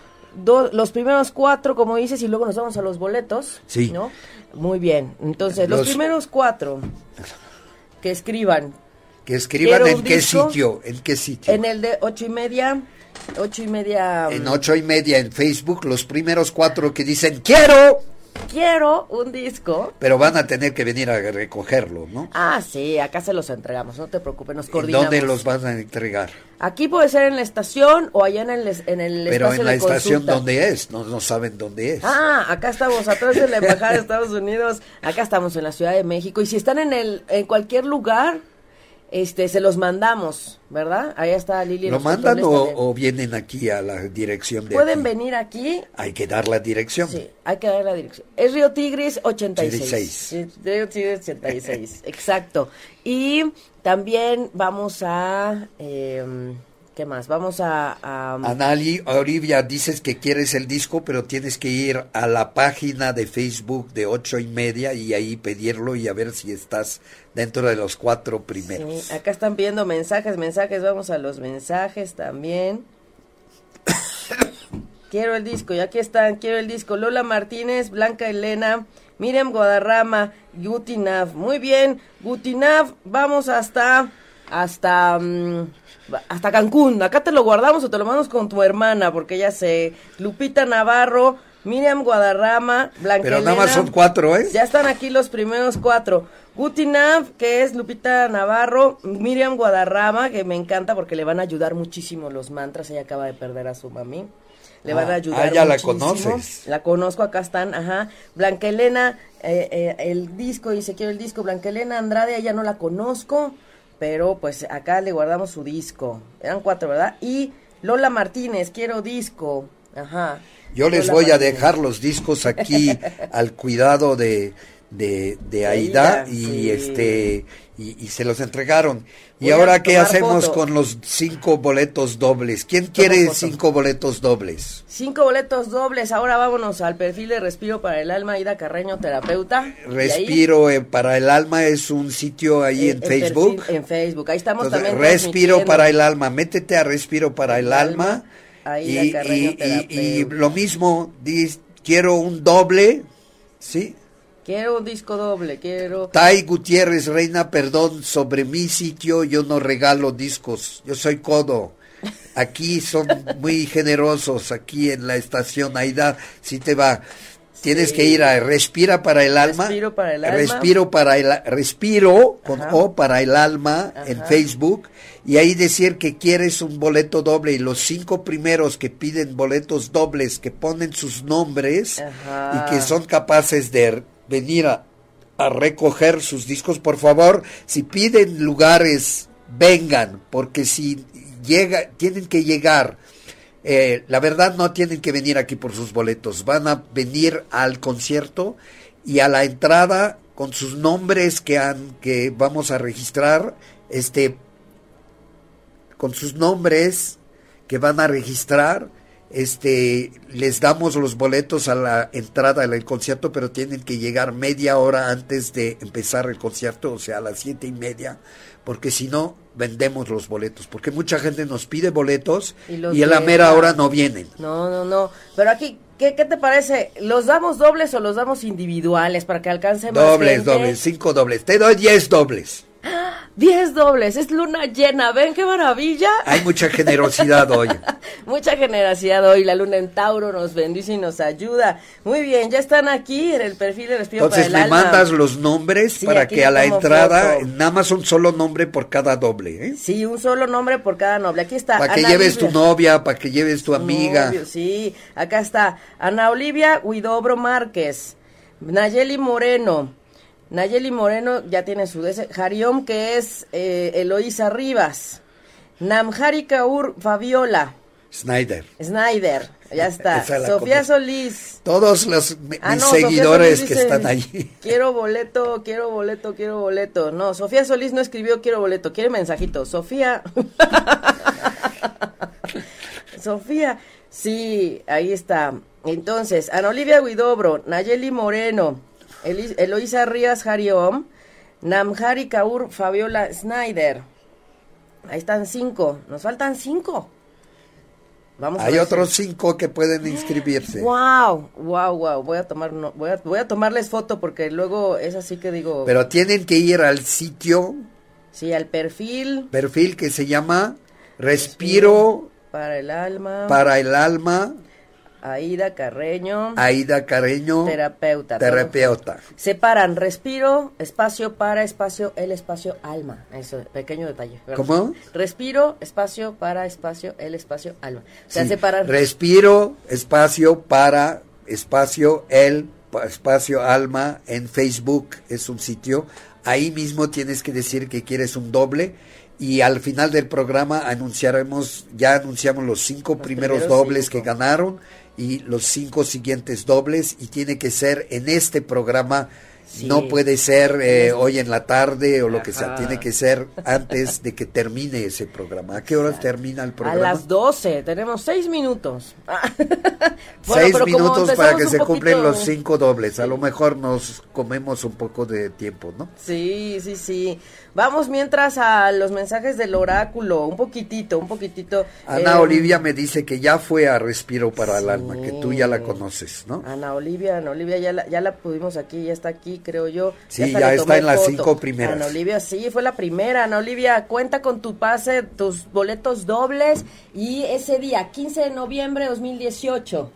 los primeros cuatro, como dices, y luego nos vamos a los boletos, sí. ¿no? Muy bien, entonces los, primeros cuatro que escriban. Que escriban en qué sitio, en qué sitio. En el de ocho y media, ocho y media. En ocho y media en Facebook, los primeros cuatro que dicen quiero quiero un disco. Pero van a tener que venir a recogerlo, ¿no? Ah, sí, acá se los entregamos, no te preocupes, nos coordinamos. ¿Dónde los van a entregar? Aquí puede ser en la estación o allá en el, en el Pero en la estación, ¿dónde es? No, no saben dónde es. Ah, acá estamos, atrás de la Embajada de Estados Unidos, acá estamos en la Ciudad de México. Y si están en, el, en cualquier lugar, este, se los mandamos, ¿verdad? Ahí está Lili. ¿Lo mandan o, vienen aquí a la dirección de Pueden venir aquí. Hay que dar la dirección. Sí, hay que dar la dirección. Es Río Tigris 86. Río Tigris 86, exacto. Y también vamos a... Eh, ¿Qué más? Vamos a... a... Anali, Olivia, dices que quieres el disco, pero tienes que ir a la página de Facebook de ocho y media y ahí pedirlo y a ver si estás dentro de los cuatro primeros. Sí, acá están pidiendo mensajes, mensajes, vamos a los mensajes también. quiero el disco, y aquí están, quiero el disco. Lola Martínez, Blanca Elena, Miriam Guadarrama, Gutinav. Muy bien, Gutinav, vamos hasta, hasta... Mm, hasta Cancún. Acá te lo guardamos o te lo mandamos con tu hermana, porque ya sé. Lupita Navarro, Miriam Guadarrama, Blanca Pero nada más son cuatro, ¿eh? Ya están aquí los primeros cuatro. Gutinav, que es Lupita Navarro, Miriam Guadarrama, que me encanta porque le van a ayudar muchísimo los mantras. Ella acaba de perder a su mami. Le van a ah, ayudar. Ah, ya la conoces. La conozco, acá están, ajá. Blanca Elena, eh, eh, el disco, dice quiero el disco. Blanca Elena Andrade, ella no la conozco pero pues acá le guardamos su disco. Eran cuatro, ¿verdad? Y Lola Martínez, quiero disco. Ajá. Yo les voy a dejar los discos aquí al cuidado de, de, de Aida, y este y, se los entregaron. ¿Y ahora qué hacemos con los cinco boletos dobles? ¿Quién quiere cinco boletos dobles? Cinco boletos dobles. Ahora vámonos al perfil de Respiro para el Alma, Ida Carreño, terapeuta. Respiro eh, para el Alma es un sitio ahí eh, en Facebook. en Facebook, ahí estamos también. Respiro para el Alma, métete a Respiro para el, Alma. y, y, lo mismo, quiero un doble, ¿sí? Quiero un disco doble, quiero... Tai Gutiérrez, Reina, perdón, sobre mi sitio yo no regalo discos, yo soy codo. Aquí son muy generosos, aquí en la estación Aida, si te va. Tienes que ir a Respira para el alma. Respiro para el alma. Respiro para el Respiro con O para el alma en Facebook y ahí decir que quieres un boleto doble y los cinco primeros que piden boletos dobles que ponen sus nombres y que son capaces de venir a, recoger sus discos, por favor, si piden lugares, vengan, porque si llega, tienen que llegar. Eh, la verdad no tienen que venir aquí por sus boletos, van a venir al concierto y a la entrada con sus nombres que han, que vamos a registrar, este, con sus nombres que van a registrar, este, les damos los boletos a la entrada del concierto, pero tienen que llegar media hora antes de empezar el concierto, o sea, a las siete y media, porque si no, vendemos los boletos, porque mucha gente nos pide boletos y, a la mera hora no vienen. No, no, no, pero aquí, ¿qué, ¿qué, te parece? ¿Los damos dobles o los damos individuales para que alcance más Dobles, dobles, cinco dobles, te doy diez dobles. 10 dobles, es luna llena, ven qué maravilla. Hay mucha generosidad hoy. mucha generosidad hoy, la luna en Tauro nos bendice y nos ayuda. Muy bien, ya están aquí en el perfil de Respiro Entonces para el me mandas los nombres para que a la entrada, nada más un solo nombre por cada doble, ¿eh? Sí, un solo nombre por cada noble. Aquí está. Para que lleves tu novia, para que lleves tu amiga. sí, acá está Ana Olivia Huidobro Márquez, Nayeli Moreno. Nayeli Moreno ya tiene su DC. Jariom, que es eh, Eloísa Rivas. Namjari Kaur Fabiola. Snyder. Snyder, ya está. Sofía Solís. Todos los ah, mis seguidores que están allí. Quiero boleto, quiero boleto, quiero boleto. No, Sofía Solís no escribió quiero boleto, quiere mensajito. Sofía. Sofía, sí, ahí está. Entonces, Ana Olivia Guidobro, Nayeli Moreno, Eloisa Rías Jariom, Namjari Kaur Fabiola Snyder. Ahí están cinco. Nos faltan cinco. Hay otros cinco que pueden inscribirse. Wow, wow, wow. Voy a tomar, voy a, voy a tomarles foto porque luego es así que digo. Pero tienen que ir al sitio. Sí, al perfil. Perfil que se llama Respiro. para el alma. Para el alma. Aida Carreño. Aida Carreño. Terapeuta. Terapeuta. Separan respiro, espacio para, espacio, el espacio, alma. Eso, pequeño detalle. ¿Cómo? Respiro, espacio para, espacio, el espacio, alma. O sea, separan. Respiro, espacio para, espacio, el espacio, alma. En Facebook es un sitio. Ahí mismo tienes que decir que quieres un doble y al final del programa anunciaremos, ya anunciamos los cinco primeros, dobles que ganaron y los cinco siguientes dobles y tiene que ser en este programa no puede ser eh, hoy en la tarde o lo que sea, tiene que ser antes de que termine ese programa. ¿A qué hora termina el programa? A las 12, tenemos seis minutos. seis minutos para que se cumplen los cinco dobles. A lo mejor nos comemos un poco de tiempo, ¿no? Sí, sí, sí. Vamos mientras a los mensajes del oráculo, un poquitito, un poquitito. Ana eh, Olivia me dice que ya fue a Respiro para el Alma, que tú ya la conoces, ¿no? Ana Olivia, Ana Olivia ya la, ya la pudimos aquí, ya está aquí, creo yo. Sí, ya, está en las cinco primeras. Ana Olivia, sí, fue la primera. Ana Olivia, cuenta con tu pase, tus boletos dobles y ese día, 15 de noviembre de 2018,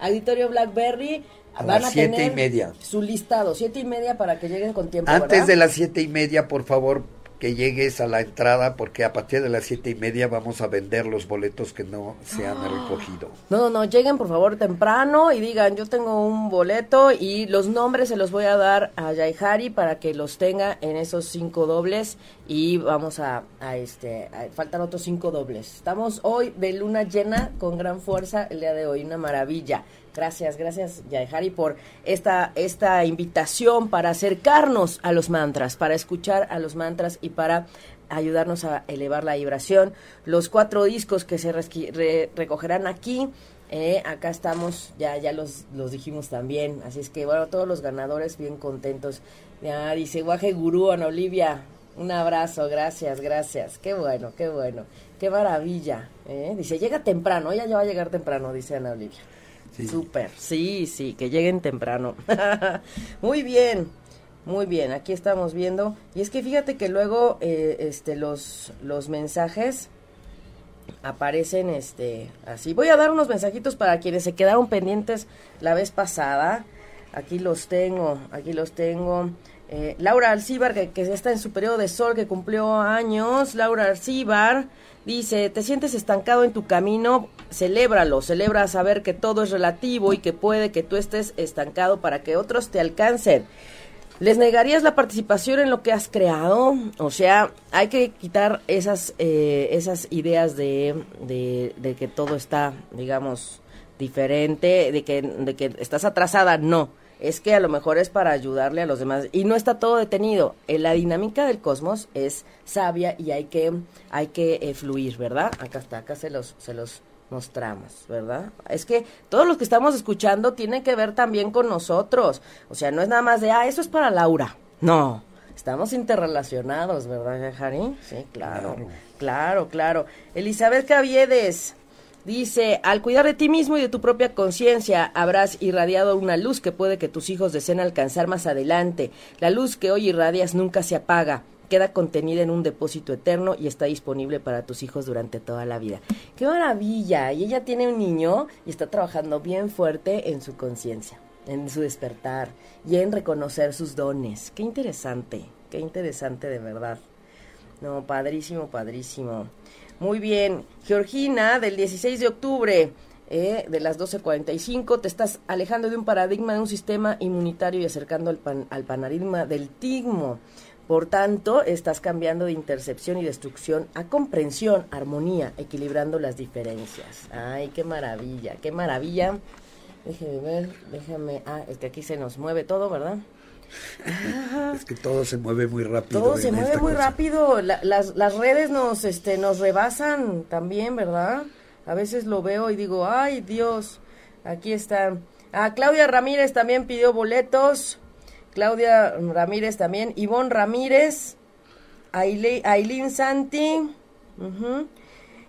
Auditorio Blackberry, a las siete y media. Su listado, siete y media para que lleguen con tiempo. Antes de las siete y media, por favor, que llegues a la entrada, porque a partir de las siete y media vamos a vender los boletos que no se han ah. recogido. No, no, no, lleguen por favor temprano y digan, yo tengo un boleto y los nombres se los voy a dar a Yaihari para que los tenga en esos cinco dobles y vamos a, a este, faltan otros cinco dobles. Estamos hoy de luna llena con gran fuerza el día de hoy, una maravilla. Gracias, gracias Yaehari por esta, esta invitación para acercarnos a los mantras, para escuchar a los mantras y para ayudarnos a elevar la vibración. Los cuatro discos que se recogerán aquí, eh, acá estamos, ya, ya los, los dijimos también, así es que bueno, todos los ganadores bien contentos. Ya dice Guaje Gurú, Ana Olivia, un abrazo, gracias, gracias, qué bueno, qué bueno, qué maravilla. Eh. Dice, llega temprano, ella ya va a llegar temprano, dice Ana Olivia. Sí. Súper, sí, sí, que lleguen temprano. muy bien, muy bien, aquí estamos viendo. Y es que fíjate que luego eh, este, los, los mensajes aparecen este así. Voy a dar unos mensajitos para quienes se quedaron pendientes la vez pasada. Aquí los tengo, aquí los tengo. Eh, Laura Alcíbar, que, que, está en su periodo de sol, que cumplió años. Laura Alcíbar dice, ¿te sientes estancado en tu camino? Celébralo, celebra saber que todo es relativo y que puede que tú estés estancado para que otros te alcancen. ¿Les negarías la participación en lo que has creado? O sea, hay que quitar esas, eh, esas ideas de, de, que todo está, digamos, diferente, de que, de que estás atrasada. No es que a lo mejor es para ayudarle a los demás y no está todo detenido. Eh, la dinámica del cosmos es sabia y hay que hay que eh, fluir, ¿verdad? Acá está, acá se los se los mostramos, ¿verdad? Es que todos los que estamos escuchando tienen que ver también con nosotros. O sea, no es nada más de, ah, eso es para Laura. No, estamos interrelacionados, ¿verdad, Jari? Sí, claro, claro, claro. claro. Elizabeth Caviedes, Dice, al cuidar de ti mismo y de tu propia conciencia, habrás irradiado una luz que puede que tus hijos deseen alcanzar más adelante. La luz que hoy irradias nunca se apaga, queda contenida en un depósito eterno y está disponible para tus hijos durante toda la vida. ¡Qué maravilla! Y ella tiene un niño y está trabajando bien fuerte en su conciencia, en su despertar y en reconocer sus dones. ¡Qué interesante! ¡Qué interesante de verdad! No, padrísimo, padrísimo. Muy bien. Georgina, del 16 de octubre. Eh, de las 12.45, te estás alejando de un paradigma de un sistema inmunitario y acercando al, pan, al paradigma del tigmo. Por tanto, estás cambiando de intercepción y destrucción a comprensión, armonía, equilibrando las diferencias. Ay, qué maravilla, qué maravilla. Déjeme ver, déjame. Ah, es que aquí se nos mueve todo, ¿verdad? Es que todo se mueve muy rápido. Todo se mueve muy rápido. las, las redes nos, este, nos rebasan también, ¿verdad? A veces lo veo y digo, ay Dios, aquí está. Ah, Claudia Ramírez también pidió boletos. Claudia Ramírez también. Ivonne Ramírez. Aileen Santi.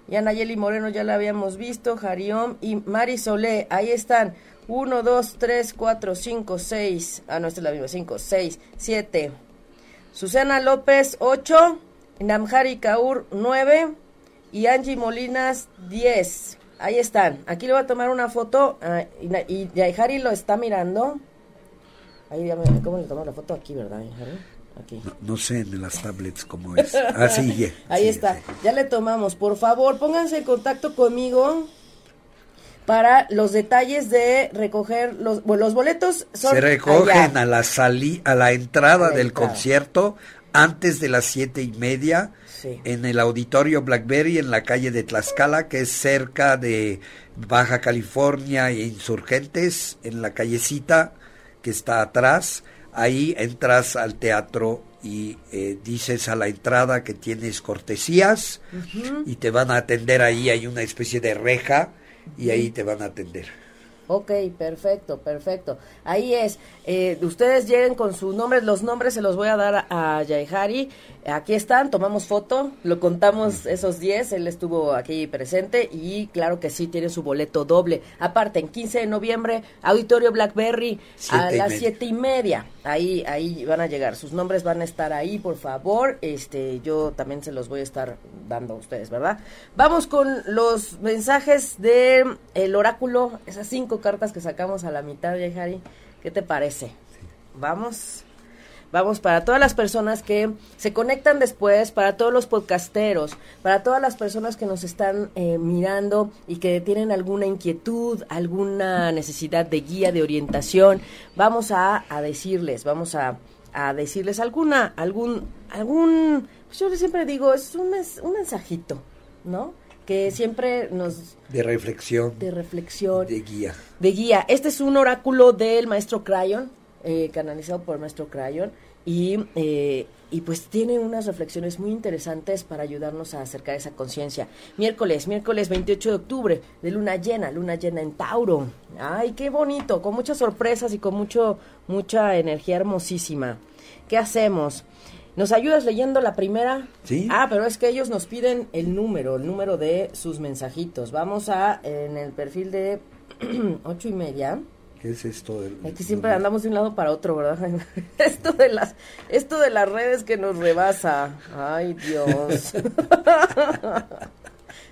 Y Anayeli Moreno ya la habíamos visto. Jarión y Mari Solé. Ahí están. 1, 2, 3, 4, 5, 6. Ah, no, esta es la misma. 5, 6, 7. Susana López, 8. Namjari Kaur, 9. Y Angie Molinas, 10. Ahí están. Aquí le voy a tomar una foto. Ah, y, y lo está mirando. Ahí ¿Cómo le tomo la foto? Aquí, ¿verdad, Aquí. No, sé en las tablets cómo es. Ah, sí, Ahí está. Ya le tomamos. Por favor, pónganse en contacto conmigo para los detalles de recoger los, los boletos son se recogen a la salí a la entrada del concierto antes de las siete y media en el auditorio Blackberry en la calle de Tlaxcala que es cerca de Baja California e Insurgentes en la callecita que está atrás. Ahí entras al teatro y eh, dices a la entrada que tienes cortesías y te van a atender. Ahí hay una especie de reja y ahí te van a atender. Ok, perfecto, perfecto. Ahí es. Eh, ustedes lleguen con sus nombres. Los nombres se los voy a dar a, a Aquí están, tomamos foto, lo contamos esos 10. Él estuvo aquí presente y claro que sí, tiene su boleto doble. Aparte, en 15 de noviembre, Auditorio Blackberry a las siete y media. Ahí, ahí van a llegar. Sus nombres van a estar ahí, por favor. Este, yo también se los voy a estar dando a ustedes, ¿verdad? Vamos con los mensajes de el oráculo, esas cinco cartas que sacamos a la mitad, Harry. ¿Qué te parece? Vamos. Vamos para todas las personas que se conectan después, para todos los podcasteros, para todas las personas que nos están eh, mirando y que tienen alguna inquietud, alguna necesidad de guía, de orientación. Vamos a, decirles, vamos a, decirles alguna, algún, algún, pues yo siempre digo, es un, un mensajito, ¿no? Que siempre nos... De reflexión. De reflexión. De guía. De guía. Este es un oráculo del maestro Crayon, eh, canalizado por el maestro Crayon, y, eh, y pues tiene unas reflexiones muy interesantes para ayudarnos a acercar esa conciencia. Miércoles, miércoles 28 de octubre, de luna llena, luna llena en Tauro. Ay, qué bonito, con muchas sorpresas y con mucho, mucha energía hermosísima. ¿Qué hacemos? ¿Nos ayudas leyendo la primera? Sí. Ah, pero es que ellos nos piden el número, el número de sus mensajitos. Vamos a, en el perfil de ocho y media. ¿Qué es esto? Del, es que siempre andamos de un lado para otro, ¿verdad? esto de las, esto de las redes que nos rebasa. Ay, Dios.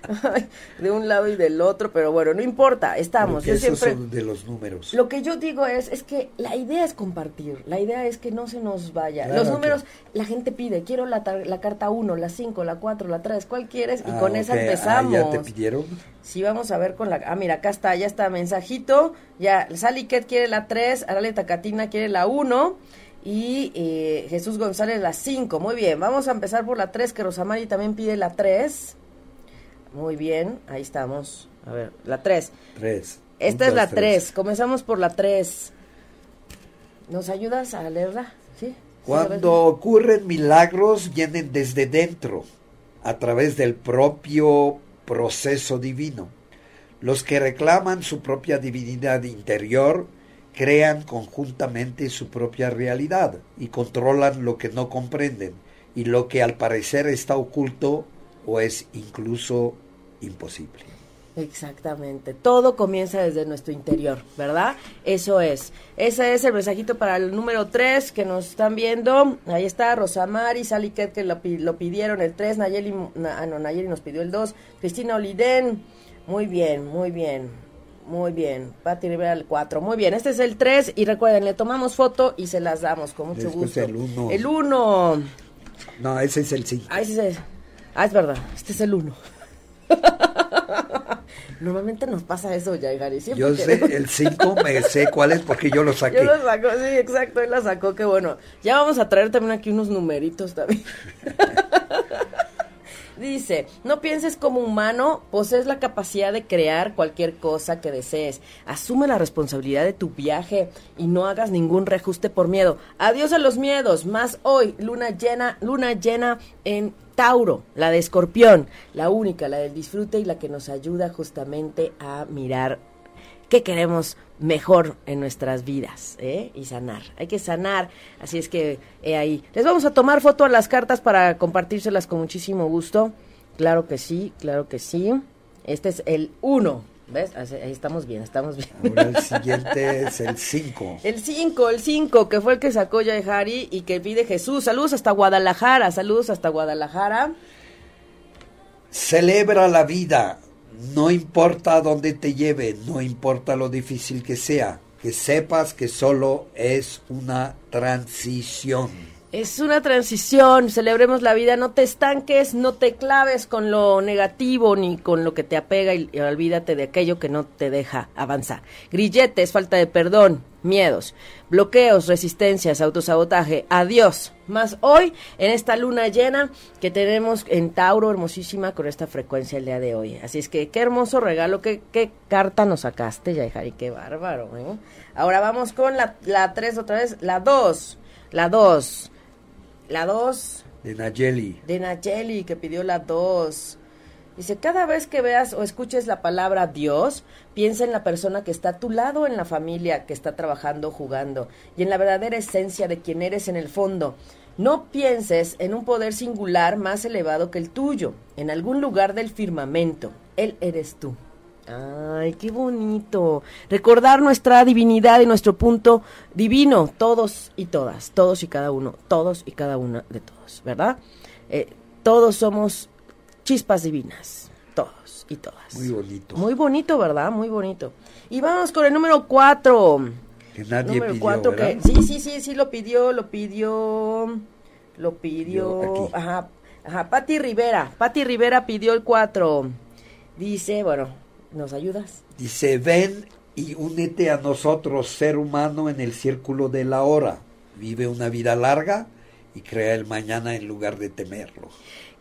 de un lado y del otro, pero bueno, no importa, estamos. Yo siempre son de los números. Lo que yo digo es es que la idea es compartir, la idea es que no se nos vaya. los números la gente pide, quiero la, la carta 1, la 5, la 4, la 3, ¿cuál quieres? Y ah, con esa empezamos. Ah, ¿Ya te pidieron? Sí, vamos a ver con la Ah, mira, acá está, ya está mensajito. Ya Sally Ket quiere la 3, Arale Tacatina quiere la 1 y eh, Jesús González la 5. Muy bien, vamos a empezar por la 3 que Rosamari también pide la 3. Muy bien, ahí estamos. A ver, la 3. 3. Esta es la 3. Comenzamos por la 3. ¿Nos ayudas a leerla? Sí. Cuando ocurren milagros, vienen desde dentro, a través del propio proceso divino. Los que reclaman su propia divinidad interior crean conjuntamente su propia realidad y controlan lo que no comprenden y lo que al parecer está oculto o es incluso imposible. Exactamente, todo comienza desde nuestro interior, ¿verdad? Eso es. Ese es el mensajito para el número 3 que nos están viendo. Ahí está Rosamari, Sally Ket, que lo, pidieron el 3, Nayeli, ah, no, Nayeli nos pidió el 2, Cristina Oliden, muy bien, muy bien, muy bien. Pati Rivera el 4, muy bien. Este es el 3 y recuerden, le tomamos foto y se las damos con mucho gusto. el 1. El 1. No, ese es el 5. Ah, ese es Ah, es verdad, este es el 1. Normalmente nos pasa eso, ya, Gary. Yo sé, el 5 me sé cuál es porque yo lo saqué. Yo lo saco, sí, exacto, él la sacó, qué bueno. Ya vamos a traer también aquí unos numeritos también. Dice, no pienses como humano, posees la capacidad de crear cualquier cosa que desees. Asume la responsabilidad de tu viaje y no hagas ningún reajuste por miedo. Adiós a los miedos, más hoy, luna llena, luna llena en Tauro, la de Escorpión, la única, la del disfrute y la que nos ayuda justamente a mirar qué queremos mejor en nuestras vidas ¿eh? y sanar. Hay que sanar, así es que ahí. Les vamos a tomar foto a las cartas para compartírselas con muchísimo gusto. Claro que sí, claro que sí. Este es el 1. ¿Ves? Ahí estamos bien, estamos bien. Ahora el siguiente es el 5. El 5, el 5, que fue el que sacó Harry y que pide Jesús. Saludos hasta Guadalajara, saludos hasta Guadalajara. Celebra la vida, no importa dónde te lleve, no importa lo difícil que sea, que sepas que solo es una transición. Es una transición, celebremos la vida, no te estanques, no te claves con lo negativo ni con lo que te apega y, olvídate de aquello que no te deja avanzar. Grilletes, falta de perdón, miedos, bloqueos, resistencias, autosabotaje, adiós. Más hoy en esta luna llena que tenemos en Tauro, hermosísima, con esta frecuencia el día de hoy. Así es que qué hermoso regalo, qué, qué carta nos sacaste, Yaihari, qué bárbaro. ¿eh? Ahora vamos con la 3 otra vez, la 2, la 2. La 2. De Nayeli. De Nayeli, que pidió la 2. Dice, cada vez que veas o escuches la palabra Dios, piensa en la persona que está a tu lado en la familia, que está trabajando, jugando, y en la verdadera esencia de quien eres en el fondo. No pienses en un poder singular más elevado que el tuyo, en algún lugar del firmamento. Él eres tú. Ay, qué bonito. Recordar nuestra divinidad y nuestro punto divino, todos y todas, todos y cada uno, todos y cada una de todos, ¿verdad? Eh, todos somos chispas divinas, todos y todas. Muy bonito. Muy bonito, ¿verdad? Muy bonito. Y vamos con el número cuatro. Que nadie número cuatro que sí, sí, sí, sí lo pidió, lo pidió, lo pidió. Ajá, ajá. Pati Rivera, Pati Rivera pidió el cuatro. Dice, bueno, ¿Nos ayudas? Dice, ven y únete a nosotros, ser humano, en el círculo de la hora. Vive una vida larga y crea el mañana en lugar de temerlo.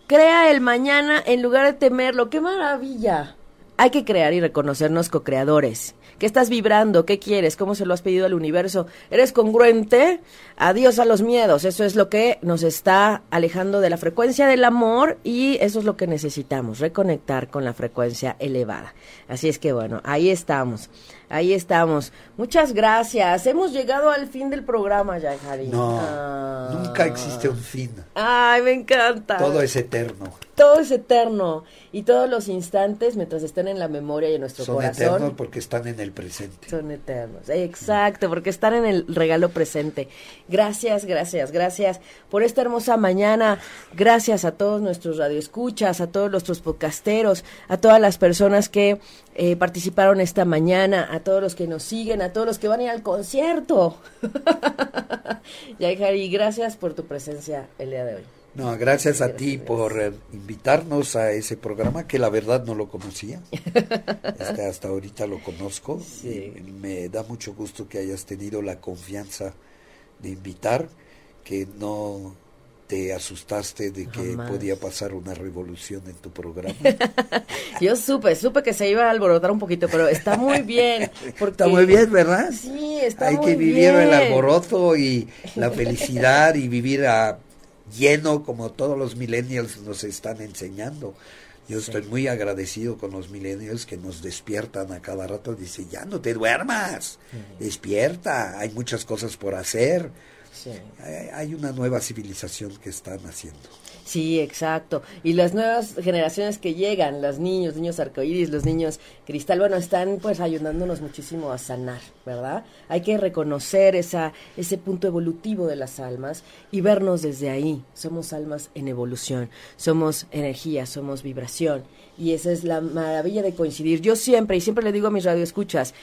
Crea el mañana en lugar de temerlo. ¡Qué maravilla! Hay que crear y reconocernos co-creadores. ¿Qué estás vibrando? ¿Qué quieres? ¿Cómo se lo has pedido al universo? ¿Eres congruente? Adiós a los miedos. Eso es lo que nos está alejando de la frecuencia del amor y eso es lo que necesitamos, reconectar con la frecuencia elevada. Así es que bueno, ahí estamos. Ahí estamos. Muchas gracias. Hemos llegado al fin del programa, ya, Harry. No, ah. nunca existe un fin. Ay, me encanta. Todo es eterno. Todo es eterno. Y todos los instantes, mientras estén en la memoria y en nuestro corazón. Son eternos porque están en el presente. Son eternos. Exacto, porque están en el regalo presente. Gracias, gracias, gracias por esta hermosa mañana. Gracias a todos nuestros radioescuchas, a todos nuestros podcasteros, a todas las personas que eh, participaron esta mañana, a todos los que nos siguen, a todos los que van a ir al concierto. Yaihari, gracias por tu presencia el día de hoy. No, gracias a ti por eh, invitarnos a ese programa que la verdad no lo conocía. Este, hasta ahorita lo conozco. Y me da mucho gusto que hayas tenido la confianza de invitar, que no te asustaste de que podía pasar una revolución en tu programa? Yo supe, supe que se iba a alborotar un poquito, pero está muy bien. Está muy bien, ¿verdad? Sí, está Hay que vivir el alboroto y la felicidad y vivir a lleno como todos los millennials nos están enseñando. Yo estoy muy agradecido con los millennials que nos despiertan a cada rato. Dice, ya no te duermas, despierta, hay muchas cosas por hacer hay una nueva civilización que están haciendo. Sí, exacto. Y las nuevas generaciones que llegan, los niños, niños arcoíris, los niños cristal, bueno, están pues ayudándonos muchísimo a sanar, ¿verdad? Hay que reconocer esa, ese punto evolutivo de las almas y vernos desde ahí. Somos almas en evolución, somos energía, somos vibración. Y esa es la maravilla de coincidir. Yo siempre, y siempre le digo a mis radioescuchas,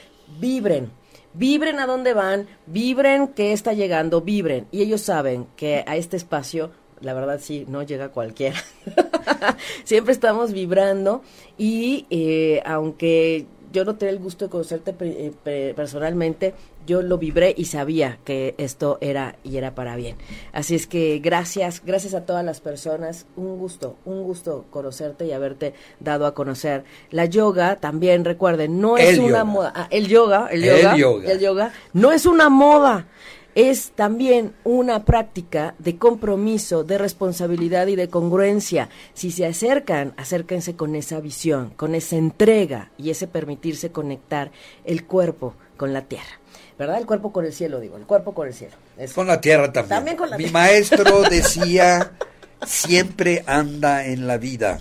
vibren, vibren a dónde van, vibren qué está llegando, vibren. Y ellos saben que a este espacio la verdad sí, no llega cualquiera. Siempre estamos vibrando y eh, aunque yo no tenía el gusto de conocerte eh, personalmente, yo lo vibré y sabía que esto era y era para bien. Así es que gracias, gracias a todas las personas, un gusto, un gusto conocerte y haberte dado a conocer. La yoga también, recuerden, no es una moda. Ah, el yoga, el yoga, el yoga, no es una moda es también una práctica de compromiso, de responsabilidad y de congruencia. Si se acercan, acérquense con esa visión, con esa entrega y ese permitirse conectar el cuerpo con la tierra. ¿Verdad? El cuerpo con el cielo, digo, el cuerpo con el cielo. con la tierra también. también con la Mi maestro decía, siempre anda en la vida,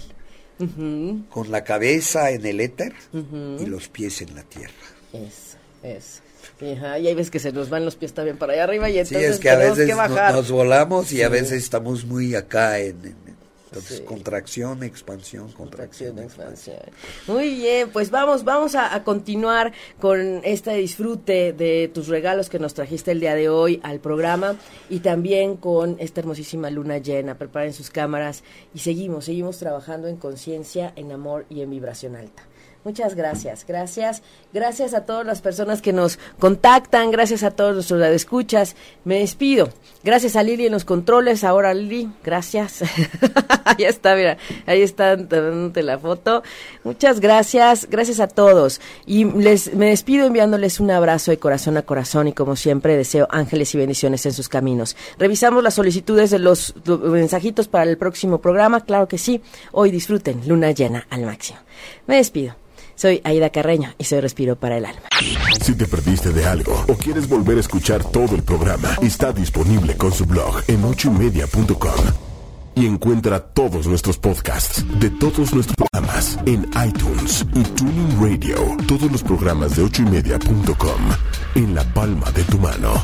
con la cabeza en el éter y los pies en la tierra. Eso, eso. Ajá, y hay veces que se nos van los pies también para allá arriba y entonces sí, es que a veces nos volamos y a veces estamos muy acá en, entonces, contracción, expansión, contracción, expansión. Muy bien, pues vamos, vamos a, continuar con este disfrute de tus regalos que nos trajiste el día de hoy al programa y también con esta hermosísima luna llena. Preparen sus cámaras y seguimos, seguimos trabajando en conciencia, en amor y en vibración alta. Muchas gracias, gracias, gracias a todas las personas que nos contactan, gracias a todos nuestros escuchas. Me despido. Gracias a Lili en los controles. Ahora Lili, gracias. ahí está, mira, ahí está dándote la foto. Muchas gracias, gracias a todos. Y les me despido enviándoles un abrazo de corazón a corazón y como siempre deseo ángeles y bendiciones en sus caminos. Revisamos las solicitudes de los mensajitos para el próximo programa, claro que sí. Hoy disfruten luna llena al máximo. Me despido. Soy Aida Carreño y soy Respiro para el Alma. Si te perdiste de algo o quieres volver a escuchar todo el programa, está disponible con su blog en ochoymedia.com. Y encuentra todos nuestros podcasts de todos nuestros programas en iTunes y Tuning Radio. Todos los programas de ochoymedia.com en la palma de tu mano.